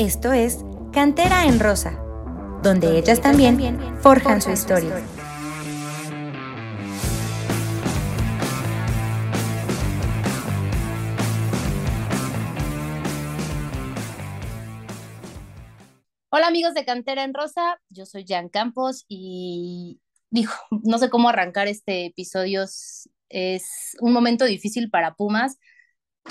Esto es Cantera en Rosa, donde ellas también forjan su historia. Hola amigos de Cantera en Rosa, yo soy Jan Campos y dijo, no sé cómo arrancar este episodio, es un momento difícil para Pumas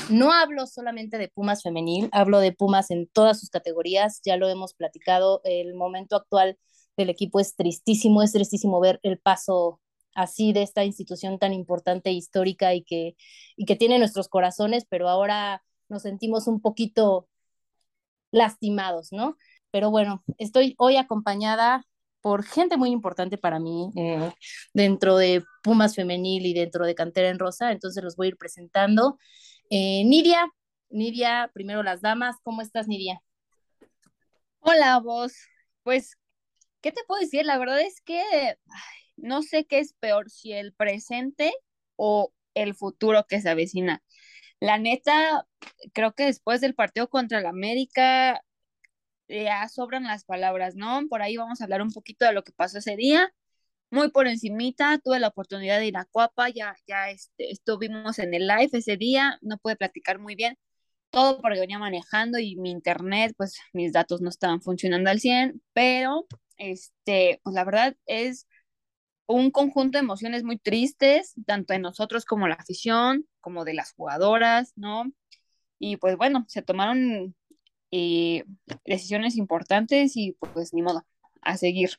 no hablo solamente de Pumas femenil, hablo de Pumas en todas sus categorías, ya lo hemos platicado, el momento actual del equipo es tristísimo, es tristísimo ver el paso así de esta institución tan importante, histórica y que, y que tiene nuestros corazones, pero ahora nos sentimos un poquito lastimados, ¿no? Pero bueno, estoy hoy acompañada por gente muy importante para mí eh, dentro de Pumas Femenil y dentro de Cantera en Rosa, entonces los voy a ir presentando. Eh, Nidia, Nidia, primero las damas, ¿cómo estás Nidia? Hola vos, pues, ¿qué te puedo decir? La verdad es que no sé qué es peor, si el presente o el futuro que se avecina. La neta, creo que después del partido contra el América ya sobran las palabras, ¿no? Por ahí vamos a hablar un poquito de lo que pasó ese día muy por encimita, tuve la oportunidad de ir a Cuapa, ya, ya este, estuvimos en el live ese día, no pude platicar muy bien, todo porque venía manejando y mi internet, pues mis datos no estaban funcionando al 100, pero este, pues la verdad es un conjunto de emociones muy tristes, tanto de nosotros como la afición, como de las jugadoras, ¿no? Y pues bueno, se tomaron eh, decisiones importantes y pues ni modo, a seguir.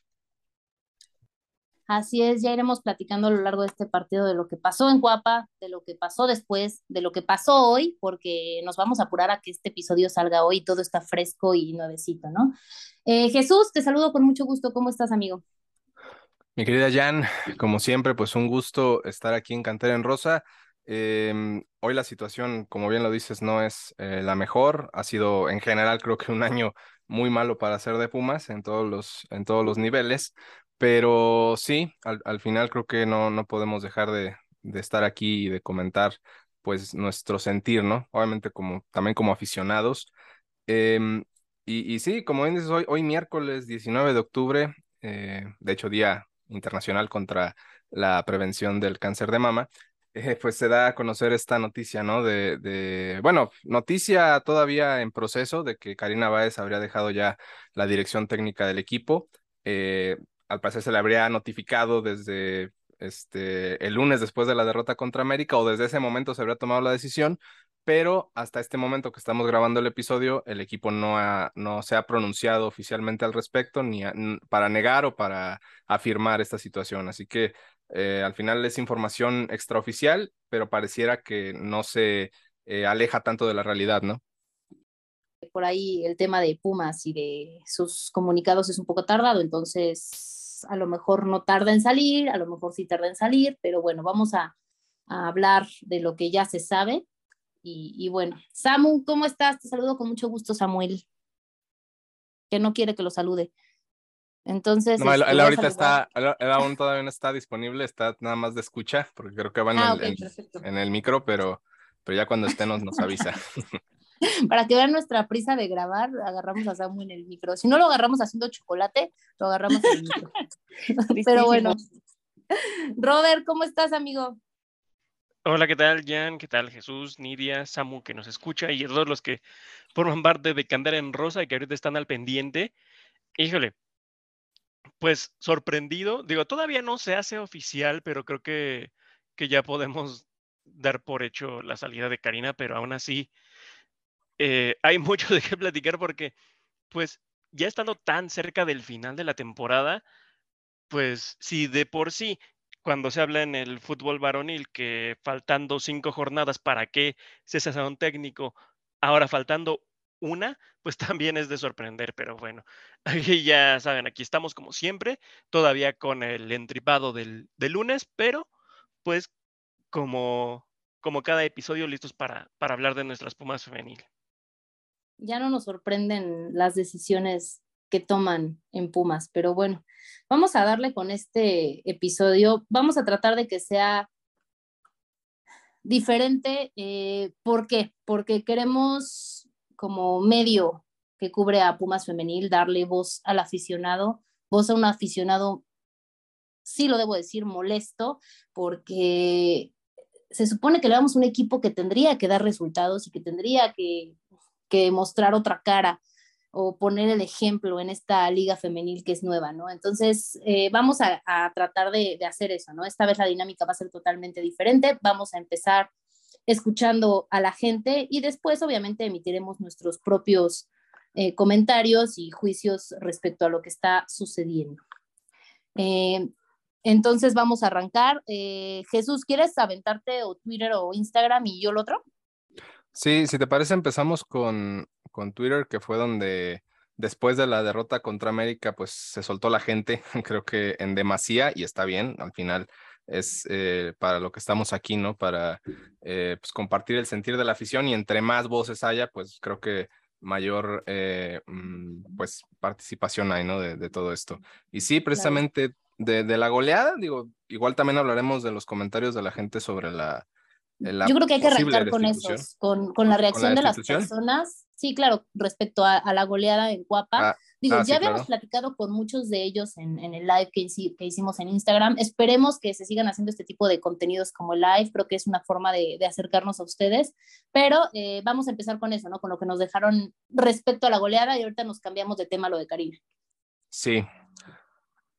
Así es, ya iremos platicando a lo largo de este partido de lo que pasó en Guapa, de lo que pasó después, de lo que pasó hoy, porque nos vamos a apurar a que este episodio salga hoy todo está fresco y nuevecito, ¿no? Eh, Jesús, te saludo con mucho gusto. ¿Cómo estás, amigo? Mi querida Jan, como siempre, pues un gusto estar aquí en Cantera en Rosa. Em, hoy la situación, como bien lo dices, no es eh, la mejor. Ha sido en general creo que un año muy malo para hacer de Pumas en todos los, en todos los niveles. Pero sí, al, final creo que no, no podemos dejar de, estar aquí y de comentar pues nuestro sentir, ¿no? Obviamente como, también como aficionados. Em, y, y, sí, como dices, hoy, hoy miércoles 19 de octubre, eh, de hecho Día Internacional contra la Prevención del Cáncer de Mama, eh, pues se da a conocer esta noticia, ¿no? De, de, bueno, noticia todavía en proceso de que Karina Báez habría dejado ya la dirección técnica del equipo. Al parecer se le habría notificado desde este, el lunes después de la derrota contra América o desde ese momento se habría tomado la decisión, pero hasta este momento que estamos grabando el episodio, el equipo no, ha, no se ha pronunciado oficialmente al respecto, ni para negar o para afirmar esta situación. Así que eh, al final es información extraoficial, pero pareciera que no se eh, aleja tanto de la realidad, ¿no? Por ahí el tema de Pumas y de sus comunicados es un poco tardado, entonces a lo mejor no tarda en salir, a lo mejor sí tarda en salir, pero bueno, vamos a, hablar de lo que ya se sabe. Y, bueno, Samu, ¿cómo estás? Te saludo con mucho gusto, Samuel, que no quiere que lo salude. Entonces. No, él, este, ahorita está, él aún todavía no está disponible, está nada más de escucha, porque creo que va en, ah, el, en, el, micro, pero, pero ya cuando esté nos, nos avisa. Para que vean nuestra prisa de grabar, agarramos a Samu en el micro. Si no lo agarramos haciendo chocolate, lo agarramos en el micro. Pero bueno. Robert, ¿cómo estás, amigo? Hola, ¿qué tal, Jan? ¿Qué tal, Jesús, Nidia, Samu, que nos escucha y todos los que forman parte de Candera en Rosa y que ahorita están al pendiente? Híjole, pues sorprendido. Digo, todavía no se hace oficial, pero creo que, que ya podemos dar por hecho la salida de Karina, pero aún así, eh, hay mucho de qué platicar porque, pues, ya estando tan cerca del final de la temporada, pues, si de por sí, cuando se habla en el fútbol varonil que faltando cinco jornadas para que se sea un técnico, ahora faltando una, pues también es de sorprender, pero bueno, aquí ya saben, aquí estamos como siempre, todavía con el entripado del, del lunes, pero pues como, como cada episodio listos para, para hablar de nuestras Pumas femenil ya no nos sorprenden las decisiones que toman en Pumas, pero bueno, vamos a darle con este episodio, vamos a tratar de que sea diferente. Eh, ¿Por qué? Porque queremos como medio que cubre a Pumas Femenil, darle voz al aficionado, voz a un aficionado, sí lo debo decir, molesto, porque se supone que le damos un equipo que tendría que dar resultados y que tendría que, que mostrar otra cara o poner el ejemplo en esta liga femenil que es nueva, ¿no? Entonces, eh, vamos a, tratar de, hacer eso, ¿no? Esta vez la dinámica va a ser totalmente diferente, vamos a empezar escuchando a la gente y después, obviamente, emitiremos nuestros propios eh, comentarios y juicios respecto a lo que está sucediendo. Eh, entonces, vamos a arrancar. Jesús, ¿quieres aventarte o Twitter o Instagram y yo el otro? Sí, si te parece, empezamos con, con Twitter, que fue donde después de la derrota contra América, pues se soltó la gente, creo que en demasía, y está bien, al final es eh, para lo que estamos aquí, ¿no? Para eh, pues compartir el sentir de la afición y entre más voces haya, pues creo que mayor eh, mm, pues participación hay, ¿no? De, todo esto. Y sí, precisamente de, de, la goleada, digo, igual también hablaremos de los comentarios de la gente sobre la, yo creo que hay que arrancar con esos, con, con la reacción de las personas. Sí, claro, respecto a, la goleada en Guapa. Ah, Digo, ah, ya habíamos platicado con muchos de ellos en, en el live que, que, hicimos en Instagram. Esperemos que se sigan haciendo este tipo de contenidos como el live. Creo que es una forma de, de acercarnos a ustedes. Pero eh, vamos a empezar con eso, ¿no? Con lo que nos dejaron respecto a la goleada y ahorita nos cambiamos de tema lo de Karina. Sí.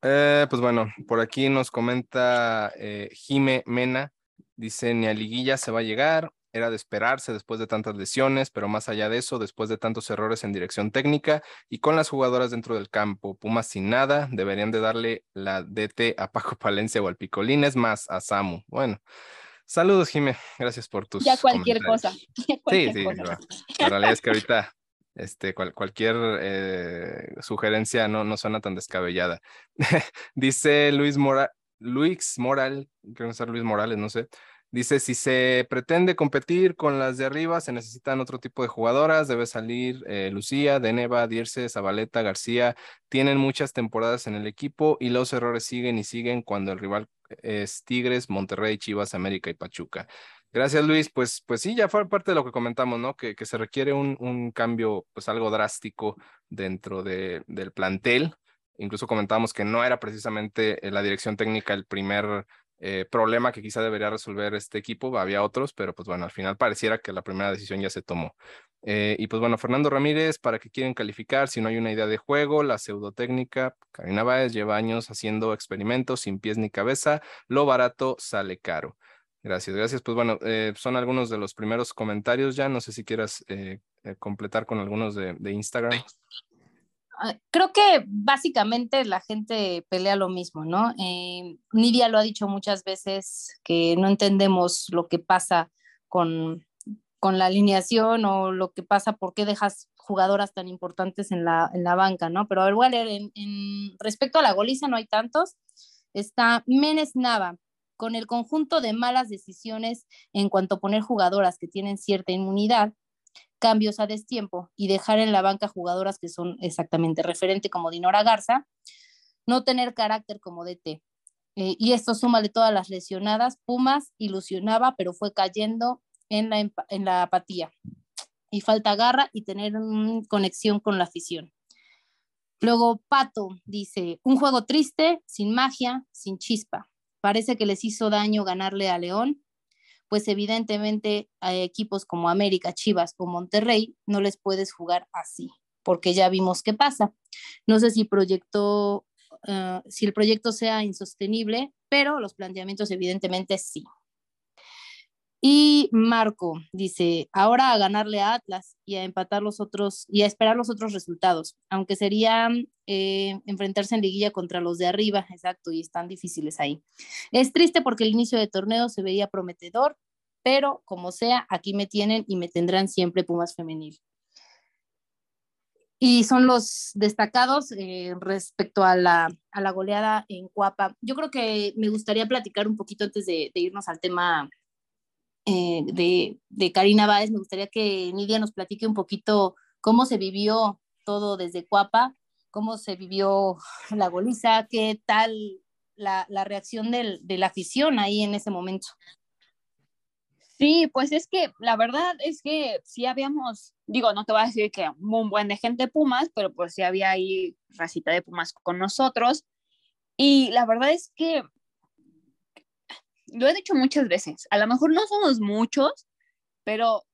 Eh, pues bueno, por aquí nos comenta eh, Jime Mena. Dice, ni a liguilla se va a llegar, era de esperarse después de tantas lesiones, pero más allá de eso, después de tantos errores en dirección técnica y con las jugadoras dentro del campo, Pumas sin nada, deberían de darle la DT a Paco Palencia o al Picolín, es más, a Samu. Bueno, saludos, Jime, gracias por tus Ya cualquier cosa. sí, sí, la realidad es que ahorita este, cualquier eh, sugerencia no, no suena tan descabellada. Dice Luis Mora, Luis Moral, creo que es Luis Morales, no sé. Dice, si se pretende competir con las de arriba, se necesitan otro tipo de jugadoras. Debe salir eh, Lucía, Deneva, Dierce, Zabaleta, García. Tienen muchas temporadas en el equipo y los errores siguen y siguen cuando el rival es Tigres, Monterrey, Chivas, América y Pachuca. Gracias, Luis. Pues, pues sí, ya fue parte de lo que comentamos, ¿no? Que, que se requiere un, un, cambio, pues algo drástico dentro de, del plantel. Incluso comentábamos que no era precisamente eh, la dirección técnica el primer eh, problema que quizá debería resolver este equipo. Había otros, pero pues bueno, al final pareciera que la primera decisión ya se tomó. Eh, y pues bueno, Fernando Ramírez, ¿para qué quieren calificar si no hay una idea de juego? La pseudotécnica, Karina Báez lleva años haciendo experimentos sin pies ni cabeza, lo barato sale caro. Gracias, gracias. Pues bueno, son algunos de los primeros comentarios ya. No sé si quieras completar con algunos de, de Instagram. Ah, creo que básicamente la gente pelea lo mismo, ¿no? Eh, Nidia lo ha dicho muchas veces que no entendemos lo que pasa con, con la alineación o lo que pasa, por qué dejas jugadoras tan importantes en la, en la banca, ¿no? Pero a ver, voy en, en, respecto a la goliza no hay tantos. Está Menes Nava, con el conjunto de malas decisiones en cuanto a poner jugadoras que tienen cierta inmunidad, cambios a destiempo y dejar en la banca jugadoras que son exactamente referente como Dinora Garza, no tener carácter como DT. Eh, y esto suma de todas las lesionadas, Pumas ilusionaba, pero fue cayendo en la, en la apatía. Y falta garra y tener conexión con la afición. Luego Pato dice, un juego triste, sin magia, sin chispa. Parece que les hizo daño ganarle a León pues evidentemente a equipos como América, Chivas o Monterrey no les puedes jugar así, porque ya vimos qué pasa. No sé si proyecto, eh, si el proyecto sea insostenible, pero los planteamientos evidentemente sí. Y Marco dice, ahora a ganarle a Atlas y a empatar los otros y a esperar los otros resultados, aunque sería eh, enfrentarse en liguilla contra los de arriba, exacto, y están difíciles ahí. Es triste porque el inicio de torneo se veía prometedor, pero como sea, aquí me tienen y me tendrán siempre Pumas Femenil. Y son los destacados eh, respecto a la, a la, goleada en Cuapa. Yo creo que me gustaría platicar un poquito antes de irnos al tema eh, de, de, Karina Báez, me gustaría que Nidia nos platique un poquito cómo se vivió todo desde Cuapa, cómo se vivió la goliza, qué tal la, la reacción del, de la afición ahí en ese momento. Sí, pues es que la verdad es que sí habíamos, digo, no te voy a decir que un buen de gente Pumas, pero pues sí había ahí racita de Pumas con nosotros. Y la verdad es que lo he dicho muchas veces, a lo mejor no somos muchos, pero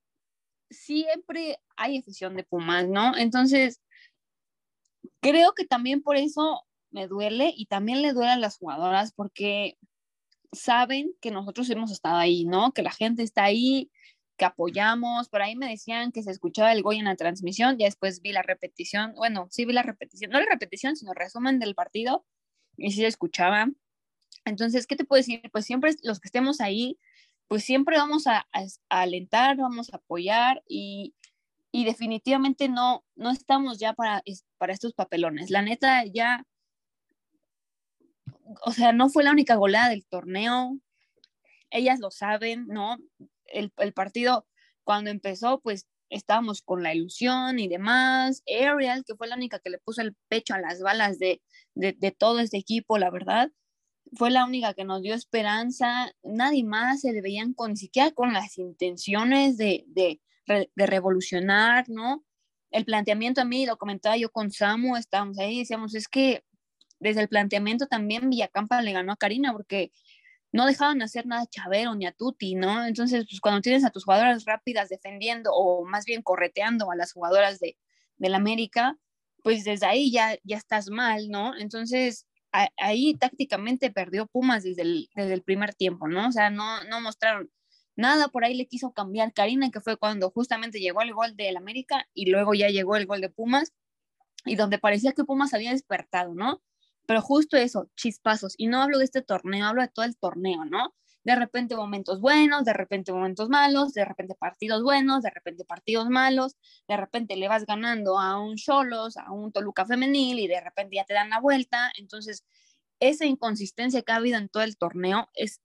siempre hay afición de Pumas, ¿no? Entonces, creo que también por eso me duele y también le duele a las jugadoras porque saben que nosotros hemos estado ahí, ¿no? Que la gente está ahí, que apoyamos. Por ahí me decían que se escuchaba el gol en la transmisión, ya después vi la repetición, bueno, sí vi la repetición, no la repetición, sino resumen del partido, y sí se escuchaba. Entonces, ¿qué te puedo decir? Pues siempre los que estemos ahí, pues siempre vamos a, alentar, vamos a apoyar y, y, definitivamente no, no estamos ya para, para estos papelones. La neta, ya o sea, no fue la única goleada del torneo, ellas lo saben, ¿no? El, partido cuando empezó, pues estábamos con la ilusión y demás. Ariel, que fue la única que le puso el pecho a las balas de, todo este equipo, la verdad, fue la única que nos dio esperanza. Nadie más se le veían con, ni siquiera con las intenciones de, de, de revolucionar, ¿no? El planteamiento a mí, lo comentaba yo con Samu, estábamos ahí, decíamos, es que desde el planteamiento también Villacampa le ganó a Karina porque no dejaban hacer nada a Chavero ni a Tuti, ¿no? Entonces, pues cuando tienes a tus jugadoras rápidas defendiendo o más bien correteando a las jugadoras de, del América, pues desde ahí ya, ya estás mal, ¿no? Entonces, ahí tácticamente perdió Pumas desde el, desde el primer tiempo, ¿no? O sea, no, no mostraron nada, por ahí le quiso cambiar Karina, que fue cuando justamente llegó el gol del América y luego ya llegó el gol de Pumas y donde parecía que Pumas había despertado, ¿no? pero justo eso, chispazos. Y no hablo de este torneo, hablo de todo el torneo, ¿no? De repente momentos buenos, de repente momentos malos, de repente partidos buenos, de repente partidos malos, de repente le vas ganando a un Cholos, a un Toluca femenil y de repente ya te dan la vuelta. Entonces, esa inconsistencia que ha habido en todo el torneo es,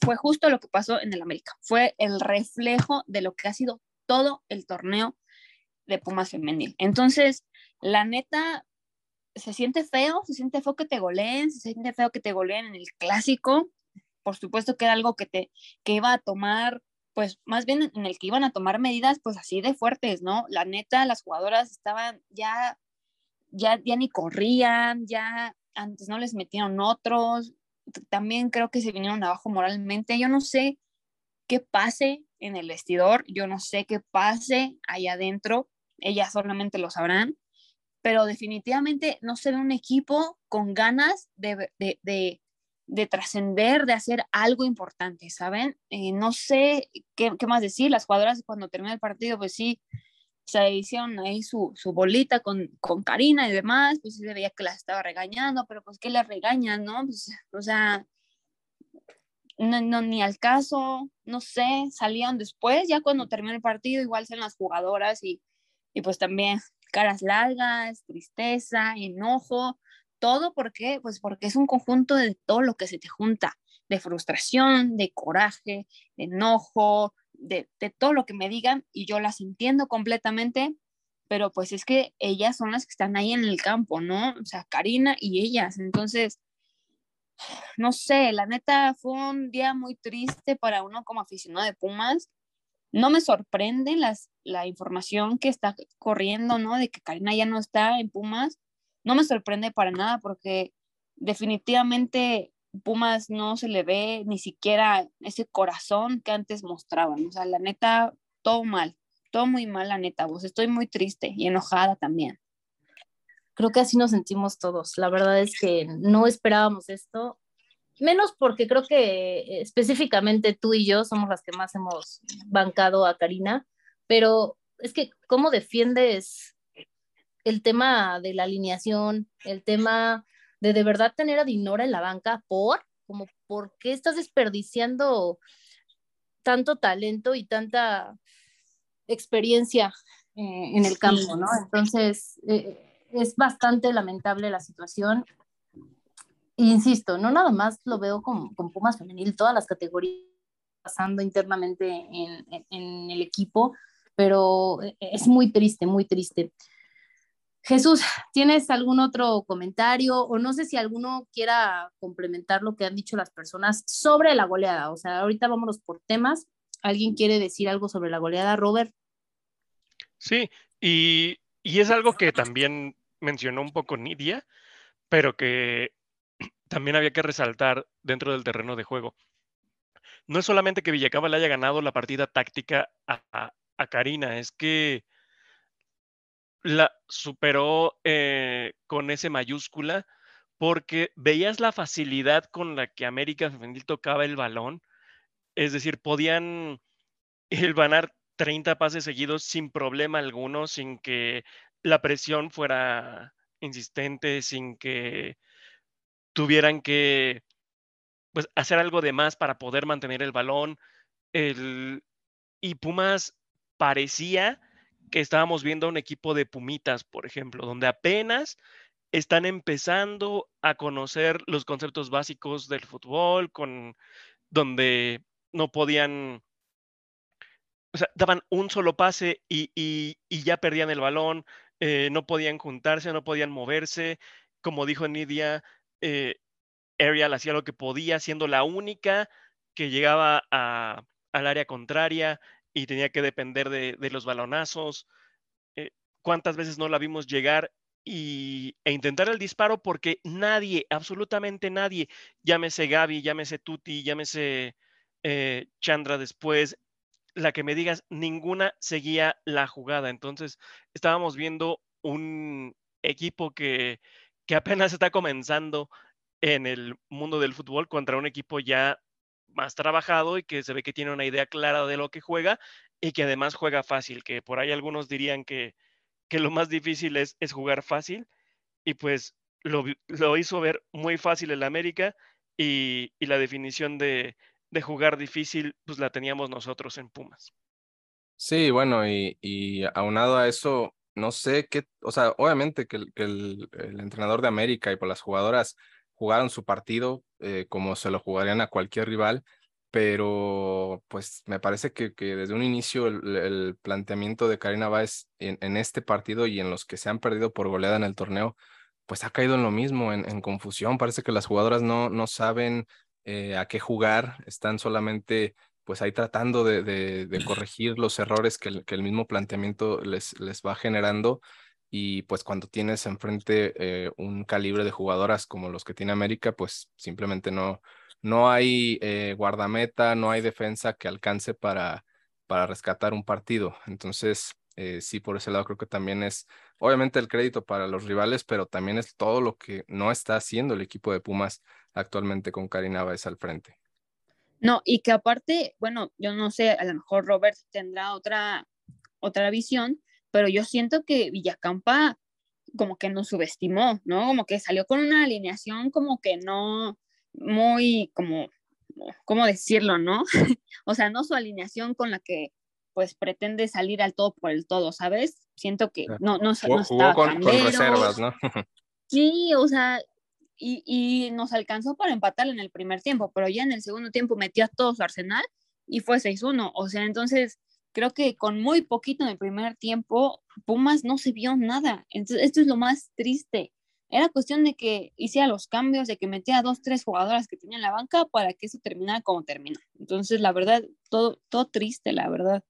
fue justo lo que pasó en el América. Fue el reflejo de lo que ha sido todo el torneo de Pumas femenil. Entonces, la neta, se siente feo, se siente feo que te goleen, se siente feo que te goleen en el clásico. Por supuesto que era algo que te que iba a tomar, pues más bien en el que iban a tomar medidas pues así de fuertes, ¿no? La neta, las jugadoras estaban ya ya ya ni corrían, ya antes no les metieron otros. También creo que se vinieron abajo moralmente. Yo no sé qué pase en el vestidor, yo no sé qué pase allá adentro, ellas solamente lo sabrán pero definitivamente no se ve un equipo con ganas de, de, de, trascender, de hacer algo importante, ¿saben? Eh, no sé qué, qué, más decir, las jugadoras cuando terminó el partido, pues sí, se hicieron ahí su, su bolita con, con, Karina y demás, pues se veía que las estaba regañando, pero pues que las regañan, ¿no? Pues, o sea, no, ni al caso, no sé, salían después, ya cuando terminó el partido, igual sean las jugadoras y, y pues también caras largas, tristeza, enojo, todo porque, pues porque es un conjunto de todo lo que se te junta, de frustración, de coraje, de enojo, de, de todo lo que me digan y yo las entiendo completamente, pero pues es que ellas son las que están ahí en el campo, ¿no? O sea, Karina y ellas. Entonces, no sé, la neta fue un día muy triste para uno como aficionado de Pumas no me sorprende las, la información que está corriendo, ¿no? De que Karina ya no está en Pumas. No me sorprende para nada porque definitivamente Pumas no se le ve ni siquiera ese corazón que antes mostraban. O sea, la neta, todo mal, todo muy mal, la neta. Vos estoy muy triste y enojada también. Creo que así nos sentimos todos. La verdad es que no esperábamos esto menos porque creo que específicamente tú y yo somos las que más hemos bancado a Karina, pero es que cómo defiendes el tema de la alineación, el tema de de verdad tener a Dinora en la banca por, como, ¿por qué estás desperdiciando tanto talento y tanta experiencia eh, en el campo, ¿no? Entonces, eh, es bastante lamentable la situación insisto, no nada más lo veo con, con, Pumas femenil, todas las categorías pasando internamente en, en, el equipo, pero e, e, es muy triste, muy triste. Jesús, ¿tienes algún otro comentario o no sé si alguno quiera complementar lo que han dicho las personas sobre la goleada? O sea, ahorita vámonos por temas ¿Alguien quiere decir algo sobre la goleada, Robert? Sí, y, y es algo que también mencionó un poco Nidia, pero que también había que resaltar dentro del terreno de juego. No es solamente que Villacaba le haya ganado la partida táctica a, Karina, es que la superó eh, con ese mayúscula porque veías la facilidad con la que América Femenil tocaba el balón, es decir, podían ganar 30 pases seguidos sin problema alguno, sin que la presión fuera insistente, sin que tuvieran que pues, hacer algo de más para poder mantener el balón. El, y Pumas parecía que estábamos viendo un equipo de Pumitas, por ejemplo, donde apenas están empezando a conocer los conceptos básicos del fútbol, con, donde no podían, o sea, daban un solo pase y, ya perdían el balón, eh, no podían juntarse, no podían moverse. Como dijo Nidia, eh, Ariel hacía lo que podía, siendo la única que llegaba al área contraria y tenía que depender de, los balonazos. Eh, ¿Cuántas veces no la vimos llegar y, e intentar el disparo? Porque nadie, absolutamente nadie, llámese Gaby, llámese Tuti, llámese eh, Chandra después, la que me digas, ninguna seguía la jugada. Entonces, estábamos viendo un equipo que, que apenas está comenzando en el mundo del fútbol contra un equipo ya más trabajado y que se ve que tiene una idea clara de lo que juega y que además juega fácil, que por ahí algunos dirían que, que lo más difícil es, es jugar fácil y pues lo, lo, hizo ver muy fácil el América y, y la definición de, de, jugar difícil pues la teníamos nosotros en Pumas. Sí, bueno, y, y aunado a eso, no sé qué, o sea, obviamente que, el, el entrenador de América y por las jugadoras jugaron su partido eh, como se lo jugarían a cualquier rival, pero pues me parece que, desde un inicio el, planteamiento de Karina Báez en, este partido y en los que se han perdido por goleada en el torneo, pues ha caído en lo mismo, en, confusión. Parece que las jugadoras no, no saben eh, a qué jugar, están solamente pues ahí tratando de, de, corregir los errores que el, que el mismo planteamiento les, les va generando y pues cuando tienes enfrente eh, un calibre de jugadoras como los que tiene América, pues simplemente no, no hay eh, guardameta, no hay defensa que alcance para, para rescatar un partido. Entonces, eh, sí, por ese lado creo que también es, obviamente el crédito para los rivales, pero también es todo lo que no está haciendo el equipo de Pumas actualmente con Karina Báez al frente. No, y que aparte, bueno, yo no sé, a lo mejor Robert tendrá otra, otra visión, pero yo siento que Villacampa como que nos subestimó, ¿no? Como que salió con una alineación como que no muy, como, ¿cómo decirlo, no? o sea, no su alineación con la que pues pretende salir al todo por el todo, ¿sabes? Siento que no, no, jugó, no con, reservas, ¿no? sí, o sea, y, y, nos alcanzó para empatar en el primer tiempo, pero ya en el segundo tiempo metió a todo su arsenal y fue 6-1, o sea, entonces creo que con muy poquito en el primer tiempo, Pumas no se vio nada. Entonces, esto es lo más triste. Era cuestión de que hiciera los cambios, de que metiera dos, tres jugadoras que tenía en la banca para que eso terminara como terminó. Entonces, la verdad, todo, todo triste, la verdad.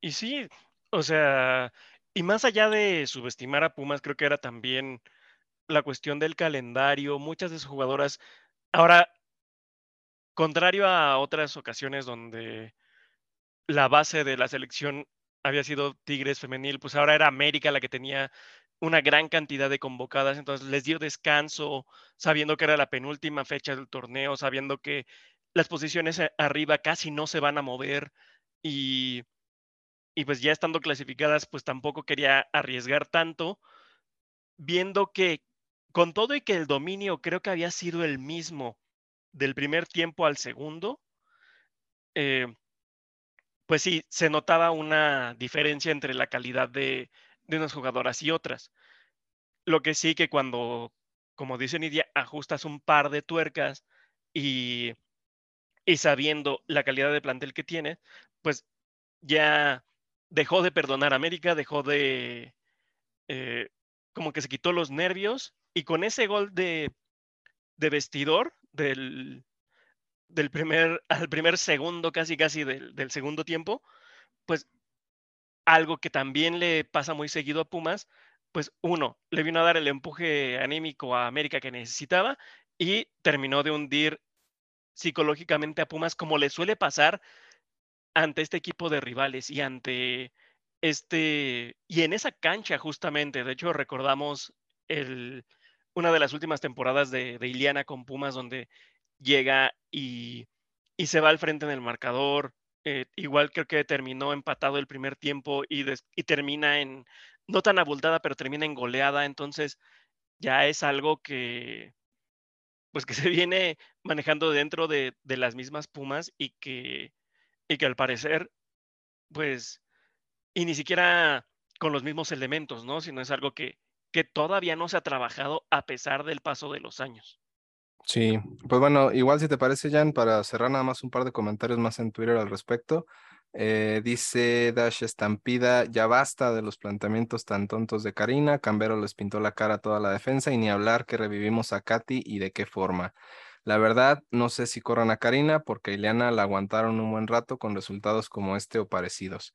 Y sí, o sea, y más allá de subestimar a Pumas, creo que era también la cuestión del calendario. Muchas de sus jugadoras, ahora, contrario a otras ocasiones donde la base de la selección había sido Tigres femenil, pues ahora era América la que tenía una gran cantidad de convocadas, entonces les dio descanso, sabiendo que era la penúltima fecha del torneo, sabiendo que las posiciones arriba casi no se van a mover y, y pues ya estando clasificadas, pues tampoco quería arriesgar tanto, viendo que con todo y que el dominio creo que había sido el mismo del primer tiempo al segundo, eh, pues sí, se notaba una diferencia entre la calidad de, unas jugadoras y otras. Lo que sí que cuando, como dice Nidia, ajustas un par de tuercas y, sabiendo la calidad de plantel que tiene, pues ya dejó de perdonar a América, dejó de, eh, como que se quitó los nervios y con ese gol de, de vestidor del, del primer, al primer segundo, casi casi del, del segundo tiempo, pues algo que también le pasa muy seguido a Pumas, pues uno, le vino a dar el empuje anímico a América que necesitaba y terminó de hundir psicológicamente a Pumas como le suele pasar ante este equipo de rivales y ante este y en esa cancha justamente, de hecho recordamos el, una de las últimas temporadas de, de Iliana con Pumas donde llega y, y se va al frente en el marcador, eh, igual creo que terminó empatado el primer tiempo y, y termina en, no tan abultada, pero termina en goleada, entonces ya es algo que, pues que se viene manejando dentro de, de las mismas Pumas y que, y que al parecer, pues, y ni siquiera con los mismos elementos, ¿no? Sino es algo que, que todavía no se ha trabajado a pesar del paso de los años. Sí, pues bueno, igual si te parece, Jan, para cerrar nada más un par de comentarios más en Twitter al respecto. Eh, dice Dash Estampida, ya basta de los planteamientos tan tontos de Karina, Cambero les pintó la cara a toda la defensa y ni hablar que revivimos a Katy y de qué forma. La verdad, no sé si corran a Karina porque Ileana la aguantaron un buen rato con resultados como este o parecidos.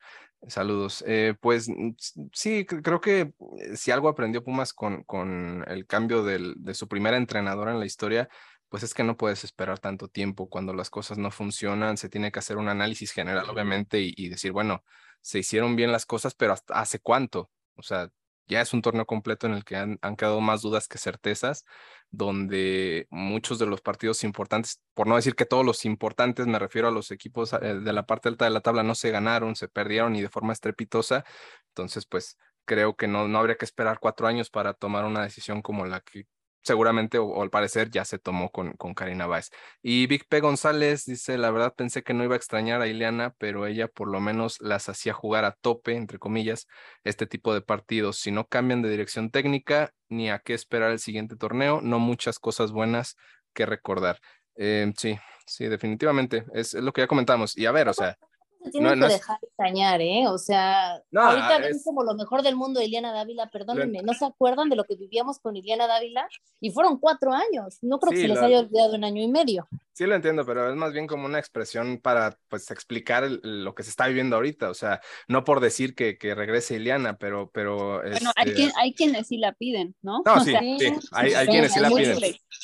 Saludos. Eh, pues mm, sí, creo que eh, si algo aprendió Pumas con, con el cambio de su primera entrenadora en la historia, pues es que no puedes esperar tanto tiempo cuando las cosas no funcionan. Se tiene que hacer un análisis general, obviamente, y, y decir, bueno, se hicieron bien las cosas, pero hasta hace cuánto. O sea, ya es un torneo completo en el que han, quedado más dudas que certezas, donde muchos de los partidos importantes, por no decir que todos los importantes, me refiero a los equipos eh, de la parte alta de la tabla, no se ganaron, se perdieron y de forma estrepitosa. Entonces, pues creo que no, no habría que esperar cuatro años para tomar una decisión como la que seguramente o, al parecer ya se tomó con, con Karina Báez. Y Big P González dice, la verdad pensé que no iba a extrañar a Ileana, pero ella por lo menos las hacía jugar a tope, entre comillas, este tipo de partidos. Si no cambian de dirección técnica, ni a qué esperar el siguiente torneo, no muchas cosas buenas que recordar. Eh, sí, sí, definitivamente, es, es, lo que ya comentamos. Y a ver, o sea, se tiene que dejar de extrañar, ¿eh? O sea, ahorita ven como lo mejor del mundo de Iliana Dávila, perdónenme, ¿no se acuerdan de lo que vivíamos con Iliana Dávila? Y fueron cuatro años, no creo que se les haya olvidado un año y medio. Sí, lo entiendo, pero es más bien como una expresión para, pues, explicar lo que se está viviendo ahorita, o sea, no por decir que, que regrese Iliana, pero, pero... Bueno, hay, este hay quienes sí la piden, ¿no? No, sí, sí, hay, hay quienes sí la piden,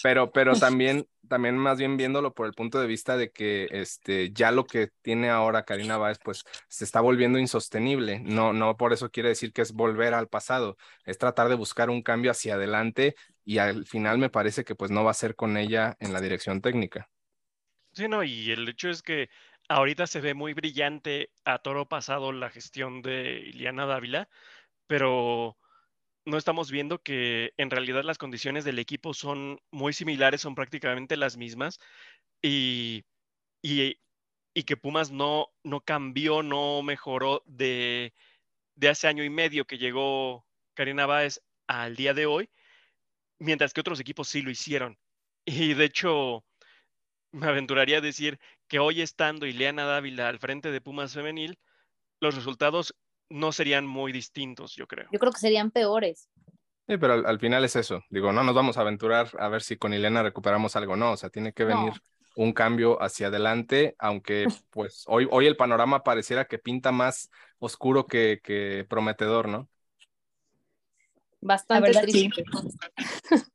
pero, pero también también más bien viéndolo por el punto de vista de que este, ya lo que tiene ahora Karina Báez, pues se está volviendo insostenible. No, no por eso quiere decir que es volver al pasado, es tratar de buscar un cambio hacia adelante y al final me parece que pues no va a ser con ella en la dirección técnica. Sí, no, y el hecho es que ahorita se ve muy brillante a toro pasado la gestión de Iliana Dávila, pero no estamos viendo que en realidad las condiciones del equipo son muy similares, son prácticamente las mismas y, y, que Pumas no, no cambió, no mejoró de, de hace año y medio que llegó Karina Báez al día de hoy, mientras que otros equipos sí lo hicieron. Y de hecho, me aventuraría a decir que hoy estando Ileana Dávila al frente de Pumas Femenil, los resultados no serían muy distintos, yo creo. Yo creo que serían peores. Sí, pero al, final es eso. Digo, no nos vamos a aventurar a ver si con Elena recuperamos algo, no. O sea, tiene que venir un cambio hacia adelante, aunque pues hoy, hoy el panorama pareciera que pinta más oscuro que, que prometedor, ¿no? Bastante triste.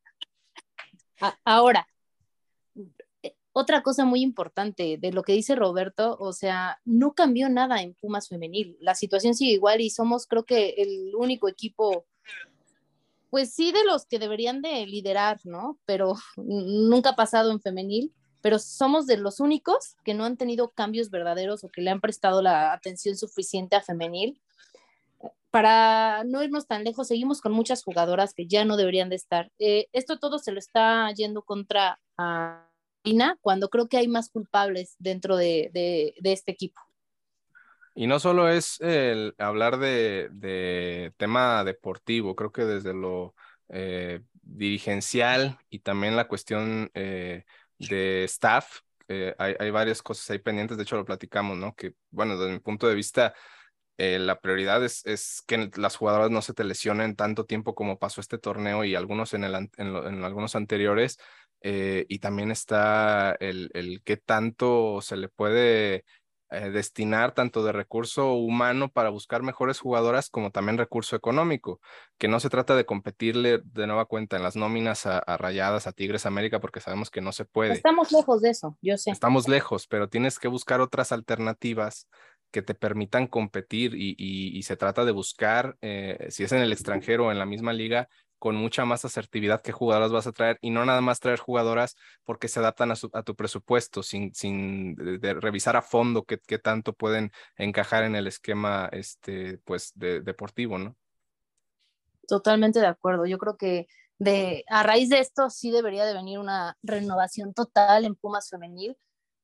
Ahora, otra cosa muy importante de lo que dice Roberto, o sea, no cambió nada en Pumas femenil. La situación sigue igual y somos creo que el único equipo, pues sí, de los que deberían de liderar, ¿no? Pero nunca ha pasado en femenil, pero somos de los únicos que no han tenido cambios verdaderos o que le han prestado la atención suficiente a femenil. Para no irnos tan lejos, seguimos con muchas jugadoras que ya no deberían de estar. Eh, esto todo se lo está yendo contra a cuando creo que hay más culpables dentro de, este equipo. Y no solo es el hablar de, tema deportivo, creo que desde lo eh, dirigencial y también la cuestión eh, de staff, eh, hay, varias cosas ahí pendientes, de hecho lo platicamos, ¿no? Que, bueno, desde mi punto de vista, la prioridad es, es, que las jugadoras no se te lesionen tanto tiempo como pasó este torneo y algunos en, el, en algunos anteriores, eh, y también está el, el qué tanto se le puede eh, destinar tanto de recurso humano para buscar mejores jugadoras como también recurso económico, que no se trata de competirle de nueva cuenta en las nóminas a, Rayadas, a Tigres América, porque sabemos que no se puede. Estamos lejos de eso, yo sé. Estamos lejos, pero tienes que buscar otras alternativas que te permitan competir y, se trata de buscar, eh, si es en el extranjero o en la misma liga, con mucha más asertividad qué jugadoras vas a traer y no nada más traer jugadoras porque se adaptan a, tu presupuesto sin, sin revisar a fondo qué, qué, tanto pueden encajar en el esquema este, pues, de, deportivo, ¿no? Totalmente de acuerdo. Yo creo que de, a raíz de esto sí debería de venir una renovación total en Pumas femenil,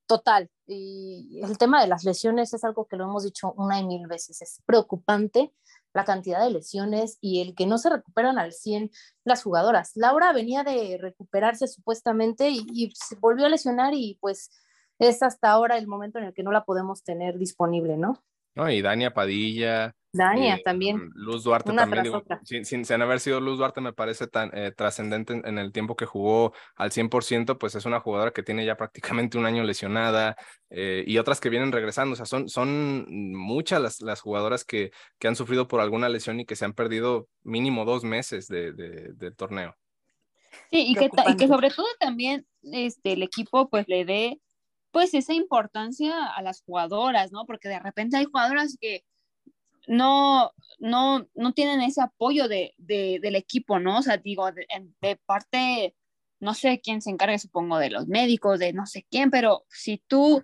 total. Y el tema de las lesiones es algo que lo hemos dicho una y mil veces, es preocupante la cantidad de lesiones y el que no se recuperan al 100 las jugadoras. Laura venía de recuperarse supuestamente y, se volvió a lesionar y pues es hasta ahora el momento en el que no la podemos tener disponible, ¿no? No, y Dania Padilla, Dania eh, también. Luz Duarte también. sin, sin, haber sido Luz Duarte, me parece tan eh, trascendente en, el tiempo que jugó al 100%, pues es una jugadora que tiene ya prácticamente un año lesionada eh, y otras que vienen regresando. O sea, son, son muchas las, las jugadoras que, que han sufrido por alguna lesión y que se han perdido mínimo dos meses de, de, torneo. Sí, y que, y que, sobre todo también este, el equipo pues le dé pues esa importancia a las jugadoras, ¿no? Porque de repente hay jugadoras que no, no, no tienen ese apoyo de, del equipo, ¿no? O sea, digo, de, parte, no sé quién se encarga, supongo, de los médicos, de no sé quién, pero si tú,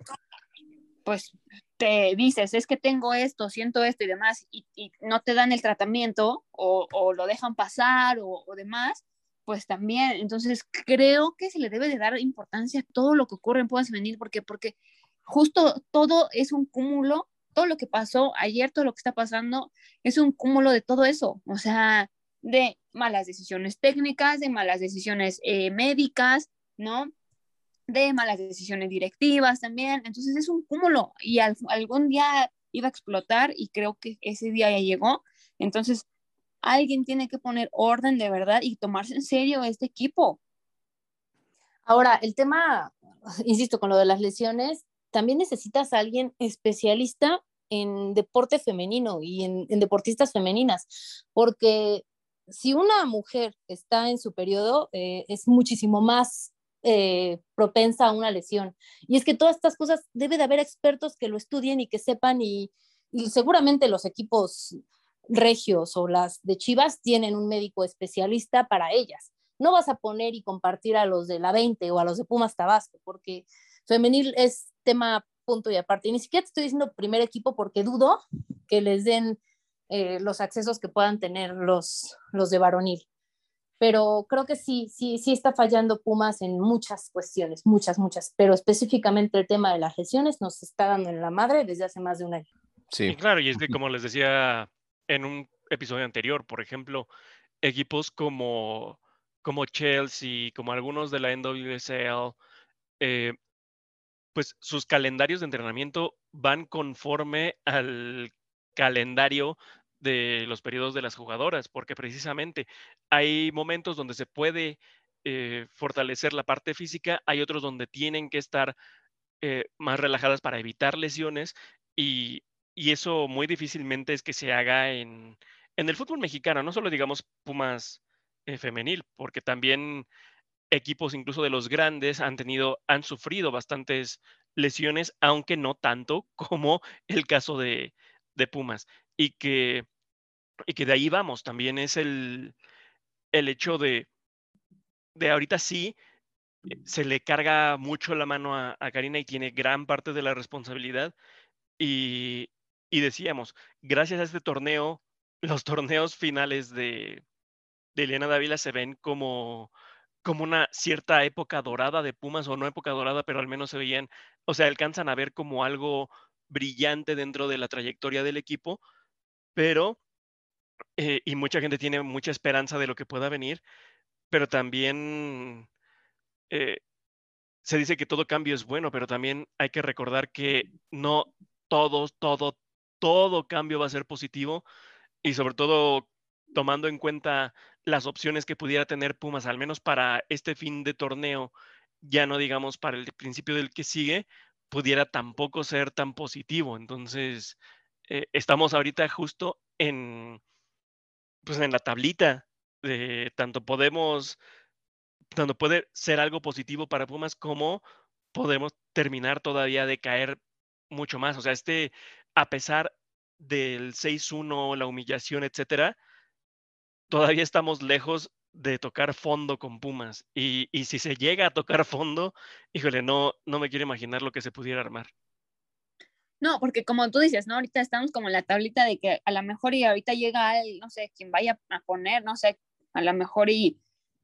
pues, te dices, es que tengo esto, siento esto y demás, y, no te dan el tratamiento o, lo dejan pasar o, o, demás, pues también, entonces creo que se le debe de dar importancia a todo lo que ocurre en Puebla Femenil, porque, porque justo todo es un cúmulo todo lo que pasó ayer, todo lo que está pasando, es un cúmulo de todo eso, o sea, de malas decisiones técnicas, de malas decisiones eh, médicas, ¿no? De malas decisiones directivas también. Entonces es un cúmulo y algún día iba a explotar y creo que ese día ya llegó. Entonces alguien tiene que poner orden de verdad y tomarse en serio este equipo. Ahora, el tema, insisto, con lo de las lesiones, también necesitas a alguien especialista en deporte femenino y en, deportistas femeninas, porque si una mujer está en su periodo, eh, es muchísimo más eh, propensa a una lesión. Y es que todas estas cosas debe de haber expertos que lo estudien y que sepan y, y seguramente los equipos regios o las de Chivas tienen un médico especialista para ellas. No vas a poner y compartir a los de la 20 o a los de Pumas Tabasco, porque femenil es tema punto y aparte. Y ni siquiera te estoy diciendo primer equipo porque dudo que les den eh, los accesos que puedan tener los, los de varonil. Pero creo que sí, sí, sí está fallando Pumas en muchas cuestiones, muchas, muchas. Pero específicamente el tema de las lesiones nos está dando en la madre desde hace más de un año. Sí, claro, y es que como les decía en un episodio anterior, por ejemplo, equipos como, como Chelsea, como algunos de la NWSL, eh, pues sus calendarios de entrenamiento van conforme al calendario de los periodos de las jugadoras, porque precisamente hay momentos donde se puede eh, fortalecer la parte física, hay otros donde tienen que estar eh, más relajadas para evitar lesiones y, eso muy difícilmente es que se haga en, el fútbol mexicano, no solo digamos Pumas eh, femenil, porque también equipos incluso de los grandes han tenido, han sufrido bastantes lesiones, aunque no tanto como el caso de, Pumas. Y que, y que de ahí vamos, también es el, el hecho de, de ahorita sí, eh, se le carga mucho la mano a, Karina y tiene gran parte de la responsabilidad. Y, y, decíamos, gracias a este torneo, los torneos finales de, de Elena Dávila se ven como, como una cierta época dorada de Pumas, o no época dorada, pero al menos se veían, o sea, alcanzan a ver como algo brillante dentro de la trayectoria del equipo, pero, eh, y mucha gente tiene mucha esperanza de lo que pueda venir, pero también eh, se dice que todo cambio es bueno, pero también hay que recordar que no todo, todo, todo cambio va a ser positivo y sobre todo tomando en cuenta las opciones que pudiera tener Pumas, al menos para este fin de torneo, ya no digamos para el principio del que sigue, pudiera tampoco ser tan positivo. Entonces, eh, estamos ahorita justo en, pues en la tablita de tanto podemos, tanto puede ser algo positivo para Pumas como podemos terminar todavía de caer mucho más. O sea, este, a pesar del 6-1, la humillación, etcétera, todavía estamos lejos de tocar fondo con Pumas. Y, y, si se llega a tocar fondo, híjole, no, no me quiero imaginar lo que se pudiera armar. No, porque como tú dices, ¿no? Ahorita estamos como en la tablita de que a lo mejor y ahorita llega el, no sé, quien vaya a poner, no sé, a lo mejor y,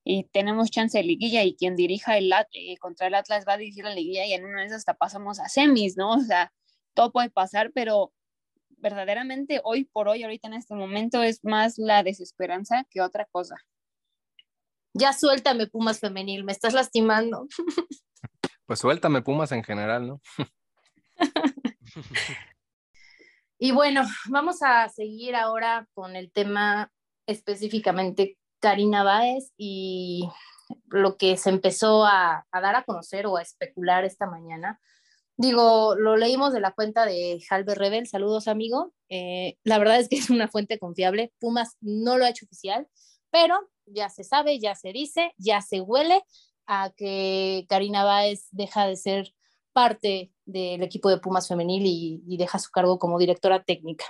y tenemos chance de liguilla y quien dirija el eh, contra el Atlas va a dirigir la liguilla y en una esas hasta pasamos a semis, ¿no? O sea, todo puede pasar, pero verdaderamente hoy por hoy, ahorita en este momento, es más la desesperanza que otra cosa. Ya suéltame, Pumas femenil, me estás lastimando. Pues suéltame, Pumas en general, ¿no? y bueno, vamos a seguir ahora con el tema específicamente Karina Báez y lo que se empezó a, dar a conocer o a especular esta mañana. Digo, lo leímos de la cuenta de Halber Rebel, saludos amigo. Eh, la verdad es que es una fuente confiable. Pumas no lo ha hecho oficial, pero ya se sabe, ya se dice, ya se huele a que Karina Báez deja de ser parte del equipo de Pumas femenil y, deja su cargo como directora técnica.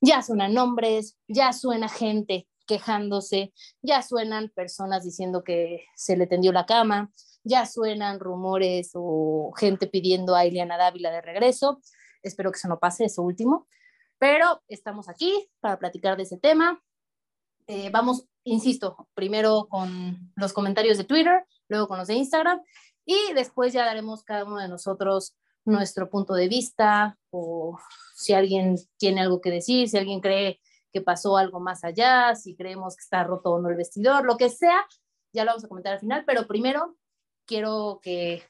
Ya suenan nombres, ya suena gente quejándose, ya suenan personas diciendo que se le tendió la cama, ya suenan rumores o gente pidiendo a Ileana Dávila de regreso. Espero que eso no pase, eso último. Pero estamos aquí para platicar de ese tema. Eh, vamos, insisto, primero con los comentarios de Twitter, luego con los de Instagram y después ya daremos cada uno de nosotros nuestro punto de vista o si alguien tiene algo que decir, si alguien cree que pasó algo más allá, si creemos que está roto o no el vestidor, lo que sea, ya lo vamos a comentar al final, pero primero quiero que,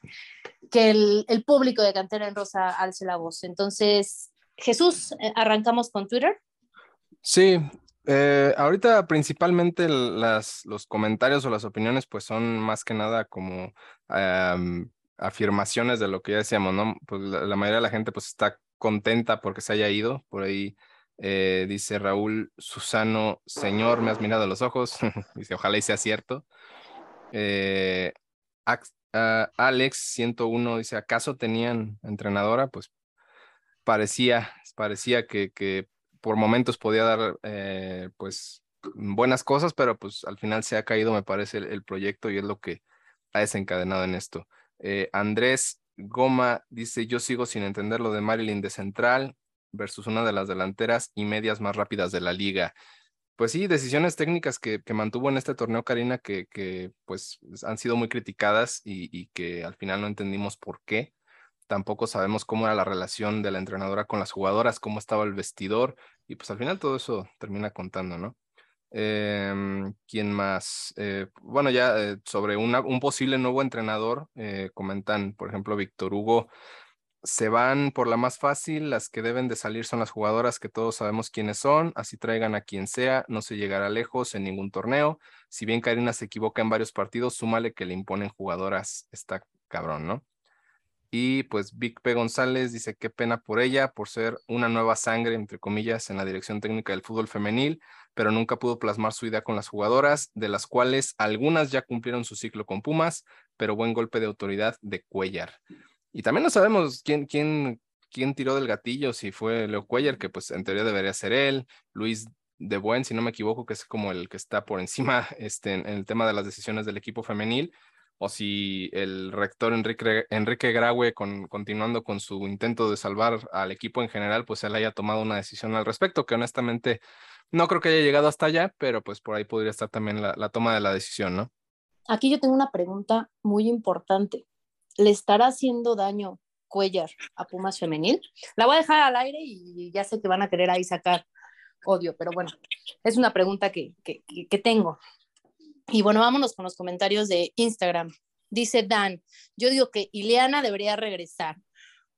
que el, el público de Cantera en Rosa alce la voz. Entonces, Jesús, eh, arrancamos con Twitter. Sí, eh, ahorita principalmente las, los comentarios o las opiniones pues son más que nada como afirmaciones de lo que ya decíamos, ¿no? Pues la, mayoría de la gente pues está contenta porque se haya ido. Por ahí eh, dice Raúl Susano, señor, me has mirado a los ojos. dice, ojalá y sea cierto. Eh, Alex 101 dice, ¿acaso tenían entrenadora? Pues parecía, parecía que, que por momentos podía dar eh, pues buenas cosas, pero pues al final se ha caído, me parece, el, proyecto y es lo que ha desencadenado en esto. Eh, Andrés Goma dice, yo sigo sin entender lo de Marilyn de central versus una de las delanteras y medias más rápidas de la liga. Pues sí, decisiones técnicas que, que mantuvo en este torneo Karina que, que pues han sido muy criticadas y, y que al final no entendimos por qué tampoco sabemos cómo era la relación de la entrenadora con las jugadoras, cómo estaba el vestidor, y pues al final todo eso termina contando, ¿no? Em, ¿Quién más? Eh, bueno, ya eh, sobre un posible nuevo entrenador, eh, comentan, por ejemplo, Víctor Hugo, se van por la más fácil, las que deben de salir son las jugadoras que todos sabemos quiénes son, así traigan a quien sea, no se llegará lejos en ningún torneo. Si bien Karina se equivoca en varios partidos, súmale que le imponen jugadoras, está cabrón, ¿no? Y pues Vic P. González dice qué pena por ella, por ser una nueva sangre, entre comillas, en la dirección técnica del fútbol femenil, pero nunca pudo plasmar su idea con las jugadoras, de las cuales algunas ya cumplieron su ciclo con Pumas, pero buen golpe de autoridad de Cuellar. Y también no sabemos quién, quién, quién tiró del gatillo, si fue Leo Cuellar, que pues en teoría debería ser él, Luis de Buen, si no me equivoco, que es como el que está por encima este, en el tema de las decisiones del equipo femenil, o si el rector Enrique, Enrique Graue, con, continuando con su intento de salvar al equipo en general, pues él haya tomado una decisión al respecto, que honestamente no creo que haya llegado hasta allá, pero pues por ahí podría estar también la, toma de la decisión, ¿no? Aquí yo tengo una pregunta muy importante. ¿Le estará haciendo daño Cuellar a Pumas Femenil? La voy a dejar al aire y ya sé que van a querer ahí sacar odio, pero bueno, es una pregunta que, que, que tengo. Y bueno, vámonos con los comentarios de Instagram. Dice Dan, yo digo que Ileana debería regresar.